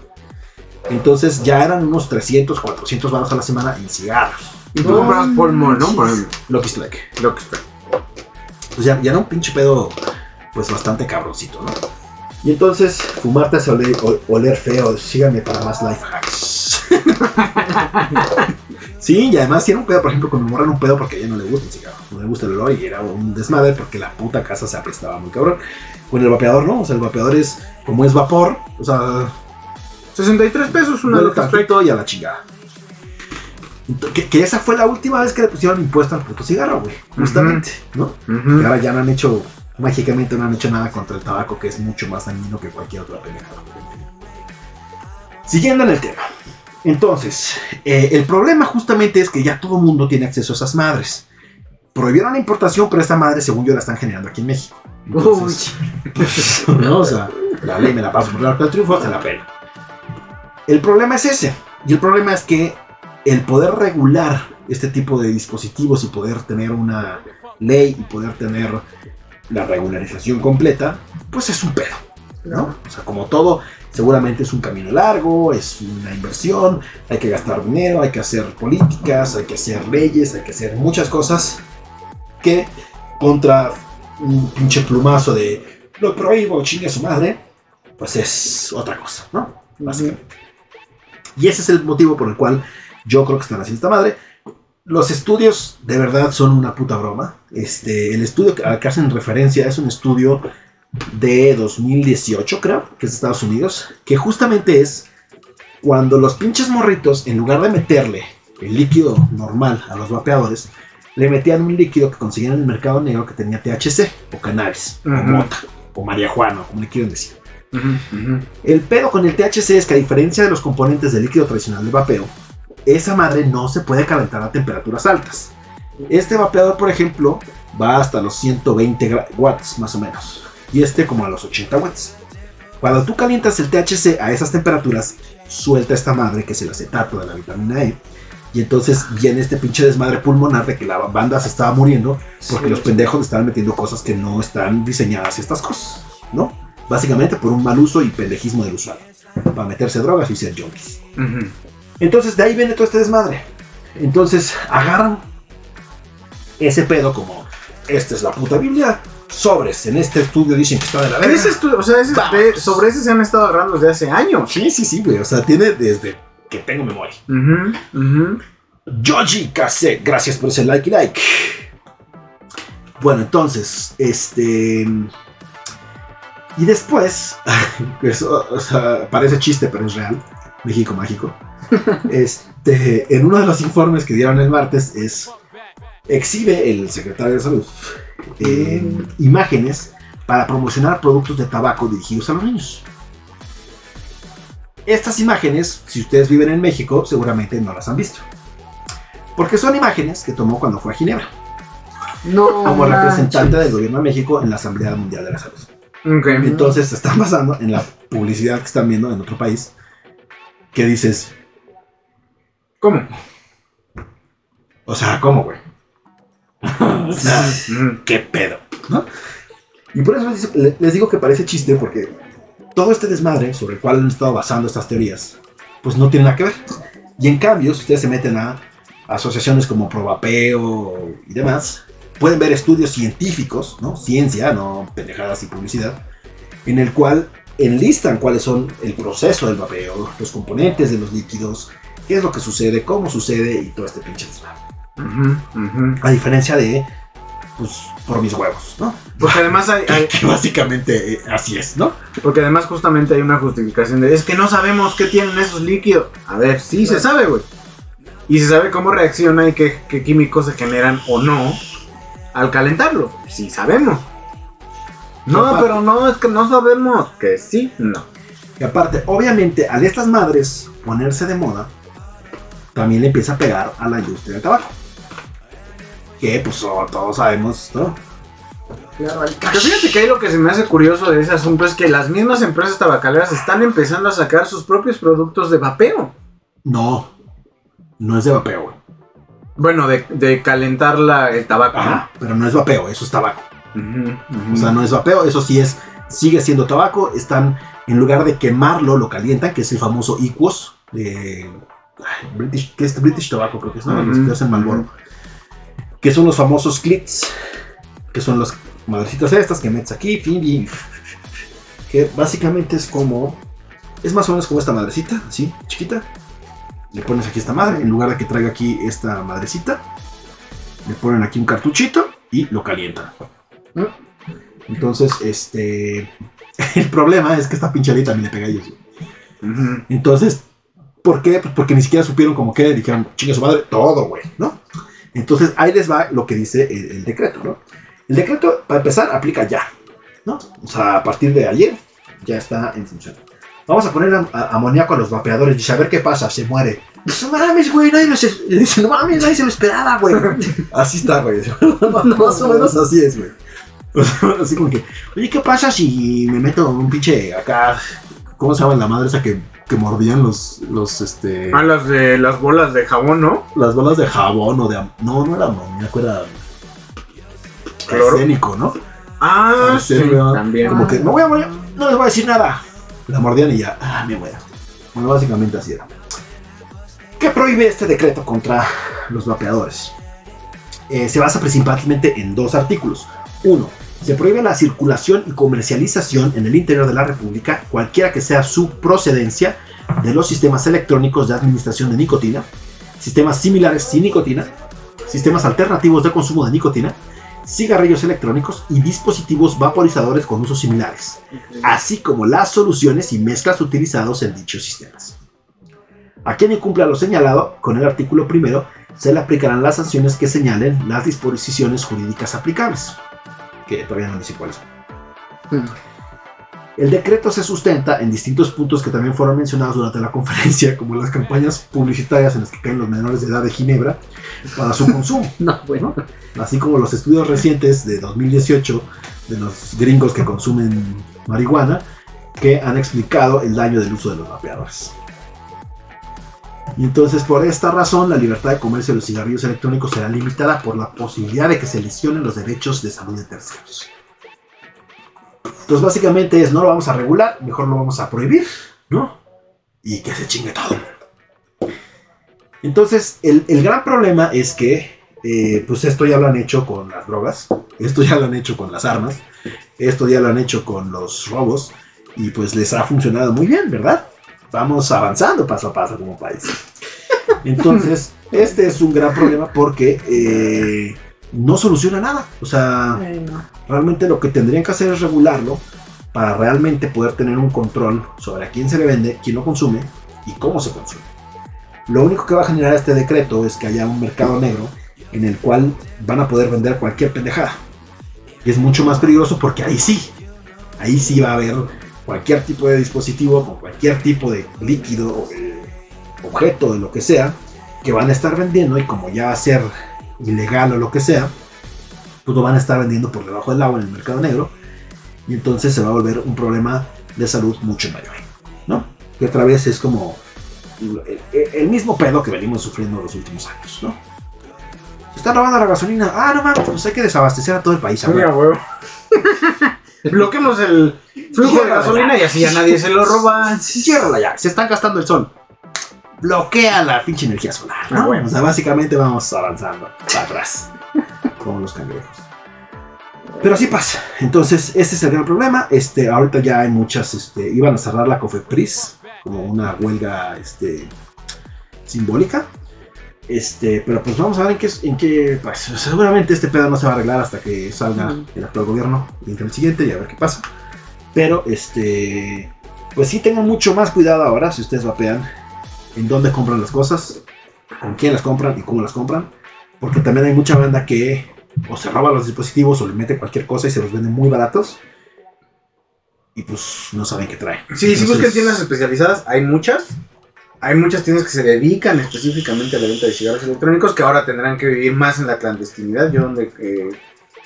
Entonces, ya eran unos 300, 400 baros a la semana en cigarros. Y tú compras Mall, ¿no? Por ejemplo. Lucky Strike. Que espero. Pues ya, ya era un pinche pedo, pues bastante cabroncito, ¿no? Y entonces, fumar te hace oler, feo. Síganme para más life hacks. sí, y además tiene un pedo, por ejemplo, con mi morra era un pedo porque a ella no le gusta el cigarro. No le gusta el olor y era un desmadre porque la puta casa se apestaba muy cabrón. Con el vapeador, ¿no? O sea, el vapeador es, como es vapor, o sea, 63 pesos una tantito y a la chingada. Que, que esa fue la última vez que le pusieron impuesto al puto cigarro, güey. Justamente, ¿no? Y ahora ya no han hecho, mágicamente no han hecho nada contra el tabaco, que es mucho más dañino que cualquier otra pendejada. Siguiendo en el tema. Entonces, eh, el problema justamente es que ya todo el mundo tiene acceso a esas madres. Prohibieron la importación, pero esta madre, según yo, la están generando aquí en México. Entonces, pues, ¿no? O sea, la ley me la paso por el arco del triunfo, se la pena. El problema es ese. Y el problema es que el poder regular este tipo de dispositivos y poder tener una ley y poder tener la regularización completa, pues es un pedo, ¿no? O sea, como todo, seguramente es un camino largo, es una inversión, hay que gastar dinero, hay que hacer políticas, hay que hacer leyes, hay que hacer muchas cosas que contra un pinche plumazo de lo prohíbo, chingue a su madre, pues es otra cosa, ¿no? Básicamente. Y ese es el motivo por el cual yo creo que están haciendo esta madre. Los estudios de verdad son una puta broma. Este, el estudio al que hacen referencia es un estudio de 2018, creo, que es de Estados Unidos, que justamente es cuando los pinches morritos, en lugar de meterle el líquido normal a los vapeadores, le metían un líquido que conseguían en el mercado negro que tenía THC, o cannabis, o mota, o marihuana, como le quieran decir. El pedo con el THC es que a diferencia de los componentes del líquido tradicional de vapeo, esa madre no se puede calentar a temperaturas altas. Este vapeador, por ejemplo, va hasta los 120 gra- watts más o menos. Y este como a los 80 watts. Cuando tú calientas el THC a esas temperaturas, suelta esta madre que es el acetato de la vitamina E. Y entonces viene este pinche desmadre pulmonar de que la banda se estaba muriendo porque Sí. los pendejos estaban metiendo cosas que no están diseñadas a estas cosas, ¿no? Básicamente por un mal uso y pendejismo del usuario. Para meterse drogas y ser junkies. Ujú. Entonces de ahí viene todo este desmadre. Entonces agarran ese pedo como, esta es la puta Biblia, sobres, en este estudio dicen que está de la verga. Ese estu- o sea, ese- de- sobre ese se han estado agarrando desde hace años. Sí, sí, sí, güey, o sea, tiene desde que tengo memoria. Ujú, ujú. Yoji Kase, gracias por ese like y like. Bueno, entonces, este... Y después, o sea, parece chiste, pero es real. México mágico. Este, en uno de los informes que dieron el martes es exhibe el secretario de salud eh, imágenes para promocionar productos de tabaco dirigidos a los niños. Estas imágenes, si ustedes viven en México, seguramente no las han visto. Porque son imágenes que tomó cuando fue a Ginebra, No. como manches. representante del gobierno de México en la Asamblea Mundial de la Salud. Ok. Entonces se están basando en la publicidad que están viendo en otro país, que dices, ¿Cómo? o sea, ¿cómo, güey? O sea, Ujú. ¿Qué pedo? ¿no? Y por eso les- le- les digo que parece chiste, porque todo este desmadre sobre el cual han estado basando estas teorías, pues no tiene nada que ver. Y en cambio, si ustedes se meten a asociaciones como Probapeo y demás, pueden ver estudios científicos, ¿no? Ciencia, no pendejadas y publicidad, en el cual enlistan cuáles son el proceso del vapeo, los componentes de los líquidos, qué es lo que sucede, cómo sucede y todo este pinche desmadre. A diferencia de, pues, por mis huevos, ¿no? Porque además hay, hay- Que básicamente eh, así es, ¿no? porque además justamente hay una justificación de es que no sabemos qué tienen esos líquidos. A ver, sí se sabe, güey. Y se sabe cómo reacciona y qué, qué químicos se generan o no al calentarlo. Sí sabemos. No, pero no, es que no sabemos. Que sí, no. Y aparte, obviamente, al estas madres ponerse de moda, también le empieza a pegar a la industria del tabaco. Que, pues, oh, todos sabemos, ¿no? Claro, cash. fíjate que ahí lo que se me hace curioso de ese asunto es que las mismas empresas tabacaleras están empezando a sacar sus propios productos de vapeo. No, no es de vapeo, güey. Bueno, de, de calentar la, el tabaco. Ajá, pero no es vapeo, eso es tabaco. O sea, no es vapeo, eso sí es, sigue siendo tabaco. Están, en lugar de quemarlo, lo calientan, que es el famoso Equos de British, que es British Tobacco, creo que es, ¿no? Los que hacen Marlboro. Que son los famosos clips, que son las madrecitas estas que metes aquí, fin, y que básicamente es como, es más o menos como esta madrecita, así, chiquita. Le pones aquí esta madre, en lugar de que traiga aquí esta madrecita, le ponen aquí un cartuchito y lo calientan. Entonces, este. El problema es que esta pinchalita también le pega a ellos. Entonces, ¿por qué? Pues porque ni siquiera supieron como que dijeron, chinga su madre, todo, güey, ¿no? Entonces, ahí les va lo que dice el, el decreto, ¿no? El decreto, para empezar, aplica ya, ¿no? O sea, a partir de ayer ya está en función. Vamos a poner am- a- amoníaco a los vapeadores y saber qué pasa, se muere. No mames, güey, nadie no mames, nadie se lo esperaba, güey. Así está, güey. Más o menos así es, güey. Así como que, oye, ¿qué pasa si me meto un pinche acá? ¿Cómo se llama la madre esa que, que mordían los, los, este, Ah, las de las bolas de jabón, ¿no? las bolas de jabón o de, am- no, no era amoníaco, era Cloro. arsénico, ¿no? Ah, sí, también. Como que, me voy a morir, no les voy a decir nada. La mordían y ya, ah, me muero. Bueno, básicamente así era. ¿Qué prohíbe este decreto contra los vapeadores? Eh, se basa principalmente en dos artículos. Uno, se prohíbe la circulación y comercialización en el interior de la República, cualquiera que sea su procedencia, de los sistemas electrónicos de administración de nicotina, sistemas similares sin nicotina, sistemas alternativos de consumo de nicotina, cigarrillos electrónicos y dispositivos vaporizadores con usos similares, así como las soluciones y mezclas utilizados en dichos sistemas. A quien incumpla lo señalado con el artículo primero, se le aplicarán las sanciones que señalen las disposiciones jurídicas aplicables, que todavía no dice cuáles son. Mm. El decreto se sustenta en distintos puntos que también fueron mencionados durante la conferencia, como las campañas publicitarias en las que caen los menores de edad de Ginebra para su consumo No, bueno. así como los estudios recientes de 2018 de los gringos que consumen marihuana, que han explicado el daño del uso de los vapeadores. Y entonces por esta razón la libertad de comercio de los cigarrillos electrónicos será limitada por la posibilidad de que se lesionen los derechos de salud de terceros. Entonces básicamente es no lo vamos a regular, mejor lo vamos a prohibir, ¿no? Y que se chingue todo. Entonces el, el gran problema es que eh, pues esto ya lo han hecho con las drogas, esto ya lo han hecho con las armas, esto ya lo han hecho con los robos y pues les ha funcionado muy bien, ¿verdad? Vamos avanzando paso a paso como país. Entonces, este es un gran problema porque eh, no soluciona nada. O sea, realmente lo que tendrían que hacer es regularlo para realmente poder tener un control sobre a quién se le vende, quién lo consume y cómo se consume. Lo único que va a generar este decreto es que haya un mercado negro en el cual van a poder vender cualquier pendejada. Y es mucho más peligroso porque ahí sí, ahí sí va a haber cualquier tipo de dispositivo con cualquier tipo de líquido o de objeto de lo que sea que van a estar vendiendo y como ya va a ser ilegal o lo que sea, pues lo van a estar vendiendo por debajo del agua en el mercado negro y entonces se va a volver un problema de salud mucho mayor, ¿no? Que otra vez es como el, el mismo pedo que venimos sufriendo los últimos años, ¿no? Se están robando la gasolina. Ah, no mames, pues hay que desabastecer a todo el país. Sí, ahora. a huevo. Bloquemos el flujo de gasolina y así ya nadie se lo roba. Ciérrala ya, se están gastando el sol. Bloquea la pinche energía solar. Ah, ¿no? bueno. O sea, básicamente vamos avanzando para atrás. como los cangrejos. Pero así pasa. Entonces, este es el gran problema. Este, ahorita ya hay muchas, este, iban a cerrar la Cofepris como una huelga, este, simbólica. Este, pero pues vamos a ver en qué, en qué, pues seguramente este pedo no se va a arreglar hasta que salga Ujú. el actual gobierno y entre el siguiente y a ver qué pasa. Pero, este, pues sí tengan mucho más cuidado ahora si ustedes vapean en dónde compran las cosas, con quién las compran y cómo las compran. Porque también hay mucha banda que o se roba los dispositivos o le mete cualquier cosa y se los vende muy baratos. Y pues no saben qué trae. Sí, si Entonces, buscan tiendas especializadas, hay muchas. Hay muchas tiendas que se dedican específicamente a la venta de cigarros electrónicos que ahora tendrán que vivir más en la clandestinidad. Yo donde eh,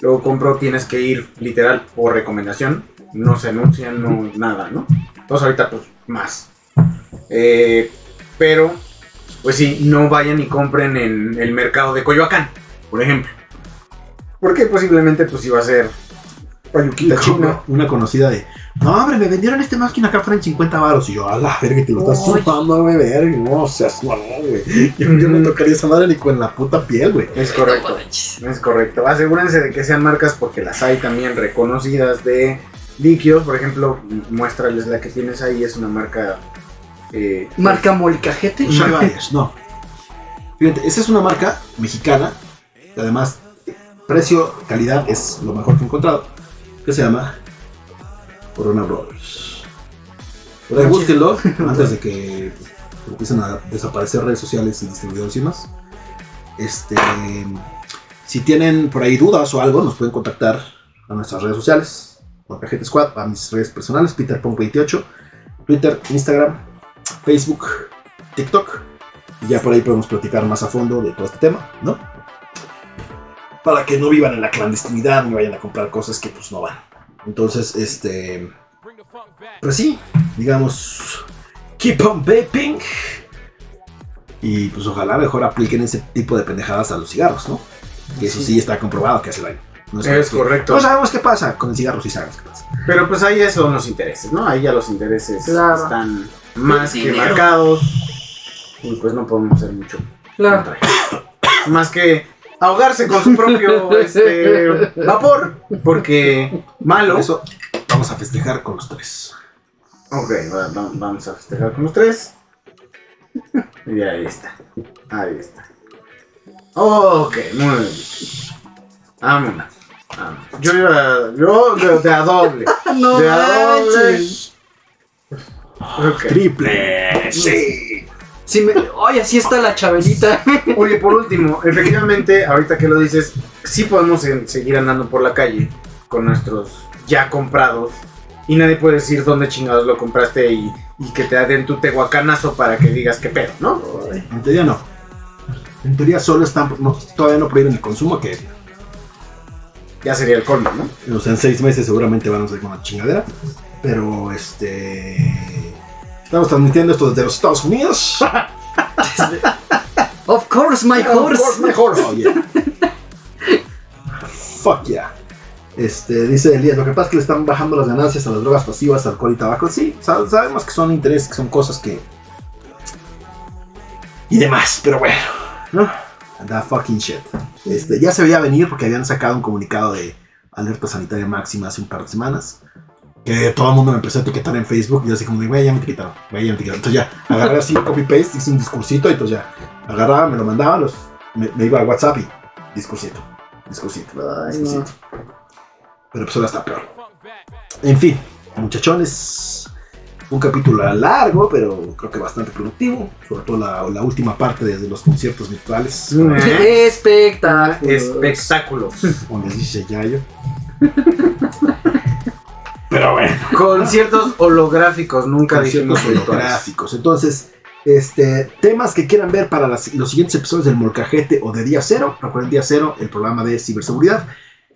luego compro tienes que ir literal por recomendación. No se anuncian, no nada, ¿no? Entonces ahorita pues más. Eh, pero, pues sí, no vayan y compren en el mercado de Coyoacán, por ejemplo. Porque posiblemente pues iba a ser payuquita Una, china. una conocida de, no, hombre, me vendieron este máquina acá afuera en 50 baros. Y yo, a la verga, te lo estás chupando, güey, verga. No seas mamón, güey. Yo, yo no tocaría esa madre ni con la puta piel, güey. Es correcto. Es correcto. Asegúrense de que sean marcas porque las hay también reconocidas de líquidos. Por ejemplo, muéstrales la que tienes ahí. Es una marca. eh, Marca Molcajete. Pues no. Fíjate, esa es una marca mexicana. que además, precio, calidad es lo mejor que he encontrado. Que se llama Corona Brothers. Por ahí búsquenlo antes de que pues, empiecen a desaparecer redes sociales y distribuidores y más. Este, si tienen por ahí dudas o algo, nos pueden contactar a nuestras redes sociales. Molcajete Squad, a mis redes personales, PeterPunk28, Twitter, Instagram, Facebook, TikTok. Y ya por ahí podemos platicar más a fondo de todo este tema, ¿no? Para que no vivan en la clandestinidad ni vayan a comprar cosas que pues no van. Entonces, este, pues sí, digamos, keep on vaping. Y pues ojalá mejor apliquen ese tipo de pendejadas a los cigarros, ¿no? Que eso sí, está comprobado que hace daño. No Es que- correcto. No sabemos qué pasa con el cigarro, sí sabemos qué pasa. Pero pues ahí son los intereses, ¿no? Ahí ya los intereses Claro. están más que marcados. Y pues no podemos hacer mucho. Claro. Más que ahogarse con su propio este, vapor. Porque Por malo. eso vamos a festejar con los tres. Ok, va- va- vamos a festejar con los tres. Y ahí está. Ahí está. Ok, muy bien. Vámonos. vámonos. Yo iba. Yo de, de a doble. No de a doble. Triple, sí. Sí me- Oye, así está la chabelita. Oye, por último, efectivamente, ahorita que lo dices, sí podemos en- seguir andando por la calle con nuestros ya comprados y nadie puede decir dónde chingados lo compraste y, y que te den tu tehuacanazo para que digas qué pedo, ¿no? En teoría no. En teoría solo están, no, todavía no prohíben el consumo, que Ya sería el colmo, ¿no? o sea, en seis meses seguramente van a ser con una chingadera. Pero este. Estamos transmitiendo esto desde los Estados Unidos. Of course, my horse. mejor. Oh, yeah. Fuck yeah. Este, dice Elías, lo que pasa es que le están bajando las ganancias a las drogas pasivas, alcohol y tabaco. Sí, sab- sabemos que son intereses, que son cosas que... Y demás, pero bueno, ¿no? That fucking shit. Este, ya se veía venir porque habían sacado un comunicado de alerta sanitaria máxima hace un par de semanas. Que todo el mundo me empezó a etiquetar en Facebook y yo así como de, güey, ya me etiquetaron, güey, ya me etiquetaron. Entonces ya, agarré así, copy-paste, hice un discursito y entonces ya, agarraba, me lo mandaba, los, me, me iba a WhatsApp y discursito, discursito, Ay, discursito. no. Pero pues ahora está peor. En fin, muchachones, un capítulo largo, pero creo que bastante productivo. Sobre todo la, la última parte desde los conciertos virtuales. ¿Eh? Espectáculos. Espectáculos. Como les dice Yayo. Pero bueno. Conciertos holográficos, nunca dijimos conciertos holográficos. Entonces, este, temas que quieran ver para las- los siguientes episodios del Molcajete o de Día Cero. Recuerden, Día Cero, el programa de ciberseguridad.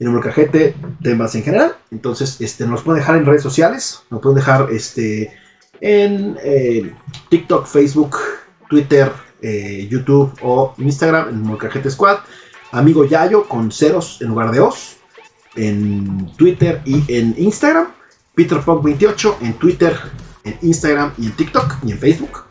En el Molcajete, temas en general. Entonces, este, nos pueden dejar en redes sociales. Nos pueden dejar este, en eh, TikTok, Facebook, Twitter, eh, YouTube o Instagram, en Molcajete Squad. Amigo Yayo con ceros en lugar de os. En Twitter y en Instagram. PeterPunk28 en Twitter, en Instagram y en TikTok y en Facebook.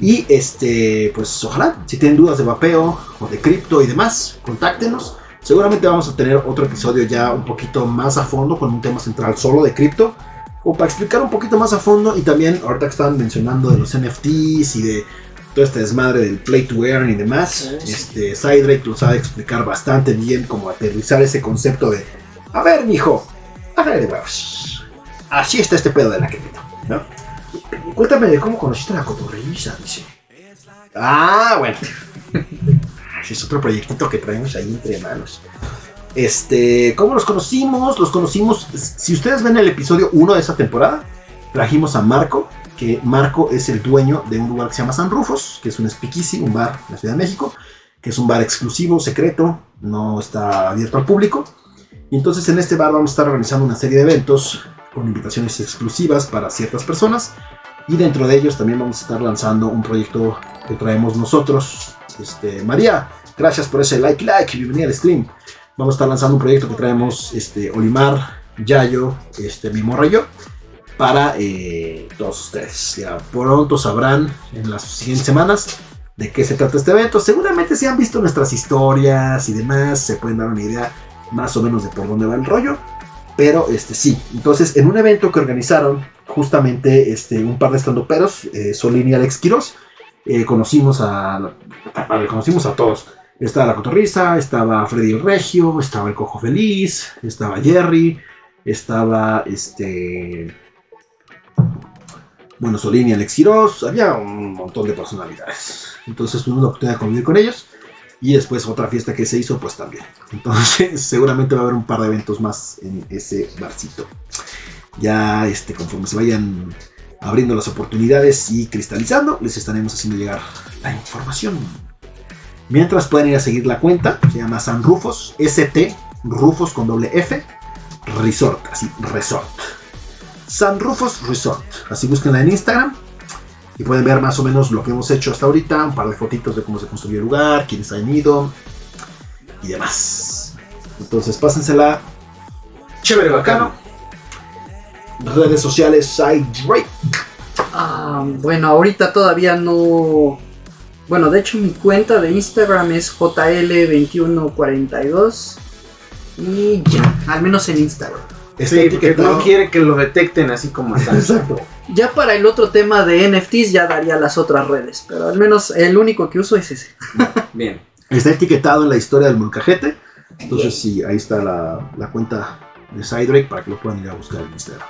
Y este, pues ojalá, si tienen dudas de vapeo o de cripto y demás, contáctenos. Seguramente vamos a tener otro episodio ya un poquito más a fondo con un tema central solo de cripto. O para explicar un poquito más a fondo y también ahorita que estaban mencionando de los NFTs y de todo este desmadre del play to earn y demás. Este, Sidrake lo sabe explicar bastante bien cómo aterrizar ese concepto de, a ver, mijo, a ver, huevos. Así está este pedo de la cripto, ¿no? Cuéntame de cómo conociste la cotorriza, dice. Ah, bueno. Es otro proyectito que traemos ahí entre manos. Este, ¿cómo los conocimos? Los conocimos, si ustedes ven el episodio 1 de esta temporada, trajimos a Marco, que Marco es el dueño de un lugar que se llama San Rufos, que es un speakeasy, un bar en la Ciudad de México, que es un bar exclusivo, secreto, no está abierto al público. Y entonces en este bar vamos a estar organizando una serie de eventos con invitaciones exclusivas para ciertas personas. Y dentro de ellos también vamos a estar lanzando un proyecto que traemos nosotros. Este, María, gracias por ese like, like, bienvenida al stream. Vamos a estar lanzando un proyecto que traemos este, Olimar, Yayo, este, mi morra para eh, todos ustedes. Ya pronto sabrán en las siguientes semanas de qué se trata este evento. Seguramente si han visto nuestras historias y demás, se pueden dar una idea más o menos de por dónde va el rollo. Pero este sí, entonces en un evento que organizaron justamente este, un par de estandoperos, eh, Solín y Alex Quiroz, eh, conocimos a, conocimos a todos. Estaba la Cotorriza, estaba Freddy el Regio, estaba el Cojo Feliz, estaba Jerry, estaba este. Bueno, Solín y Alex Quiroz, había un montón de personalidades. Entonces tuvimos la oportunidad de convivir con ellos. Y después otra fiesta que se hizo, pues también. Entonces, seguramente va a haber un par de eventos más en ese barcito. Ya, este, conforme se vayan abriendo las oportunidades y cristalizando, les estaremos haciendo llegar la información. Mientras pueden ir a seguir la cuenta, se llama San Rufos, ST, Rufos con doble F, Resort, así, Resort. San Rufos Resort, así búsquenla en Instagram y pueden ver más o menos lo que hemos hecho hasta ahorita, un par de fotitos de cómo se construyó el lugar, quiénes han ido y demás. Entonces pásensela chévere, bacano. Redes sociales, Side Drake. Ah, bueno, ahorita todavía no. Bueno, de hecho, mi cuenta de Instagram es JL2142. Y ya, al menos en Instagram. Está Sí, porque no quiere que lo detecten así como está. Exacto. Ya para el otro tema de NFTs ya daría las otras redes, pero al menos el único que uso es ese. Bien. Está etiquetado en la historia del molcajete. Entonces, sí, ahí está la, la cuenta de Sidrake para que lo puedan ir a buscar en Instagram.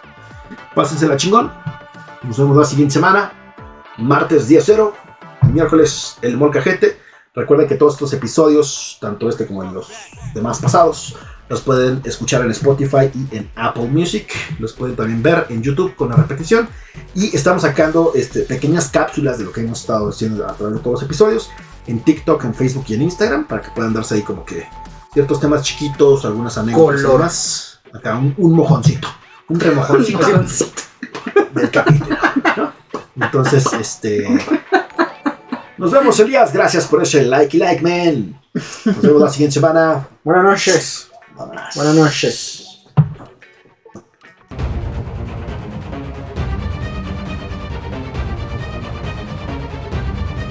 Pásensela chingón. Nos vemos la siguiente semana. Martes día cero. Miércoles el molcajete. Recuerden que todos estos episodios, tanto este como en los demás pasados, los pueden escuchar en Spotify y en Apple Music. Los pueden también ver en YouTube con la repetición. Y estamos sacando este, pequeñas cápsulas de lo que hemos estado haciendo a través de todos los episodios en TikTok, en Facebook y en Instagram para que puedan darse ahí como que ciertos temas chiquitos, algunas anécdotas. Acá un, un mojoncito, un remojoncito del capítulo. ¿no? Entonces, este. Nos vemos, Elías. Gracias por ese like y like, man. Nos vemos la siguiente semana. Buenas noches. Vámonos. Buenas noches.